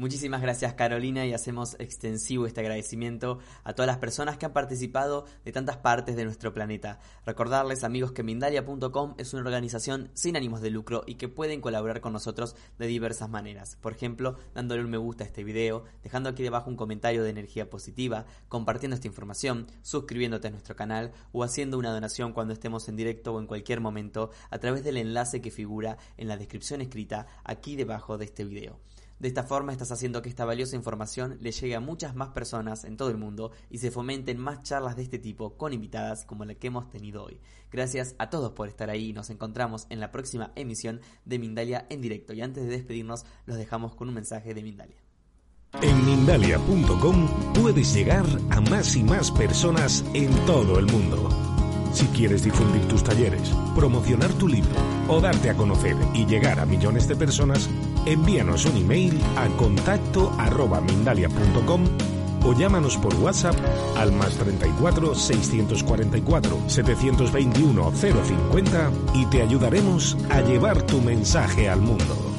Muchísimas gracias Carolina y hacemos extensivo este agradecimiento a todas las personas que han participado de tantas partes de nuestro planeta. Recordarles amigos que Mindalia.com es una organización sin ánimos de lucro y que pueden colaborar con nosotros de diversas maneras. Por ejemplo, dándole un me gusta a este video, dejando aquí debajo un comentario de energía positiva, compartiendo esta información, suscribiéndote a nuestro canal o haciendo una donación cuando estemos en directo o en cualquier momento a través del enlace que figura en la descripción escrita aquí debajo de este video. De esta forma estás haciendo que esta valiosa información le llegue a muchas más personas en todo el mundo y se fomenten más charlas de este tipo con invitadas como la que hemos tenido hoy. Gracias a todos por estar ahí y nos encontramos en la próxima emisión de Mindalia en directo. Y antes de despedirnos, los dejamos con un mensaje de Mindalia. En Mindalia.com puedes llegar a más y más personas en todo el mundo. Si quieres difundir tus talleres, promocionar tu libro o darte a conocer y llegar a millones de personas, envíanos un email a contacto arroba mindalia.com o llámanos por WhatsApp al más 34 644 721 050 y te ayudaremos a llevar tu mensaje al mundo.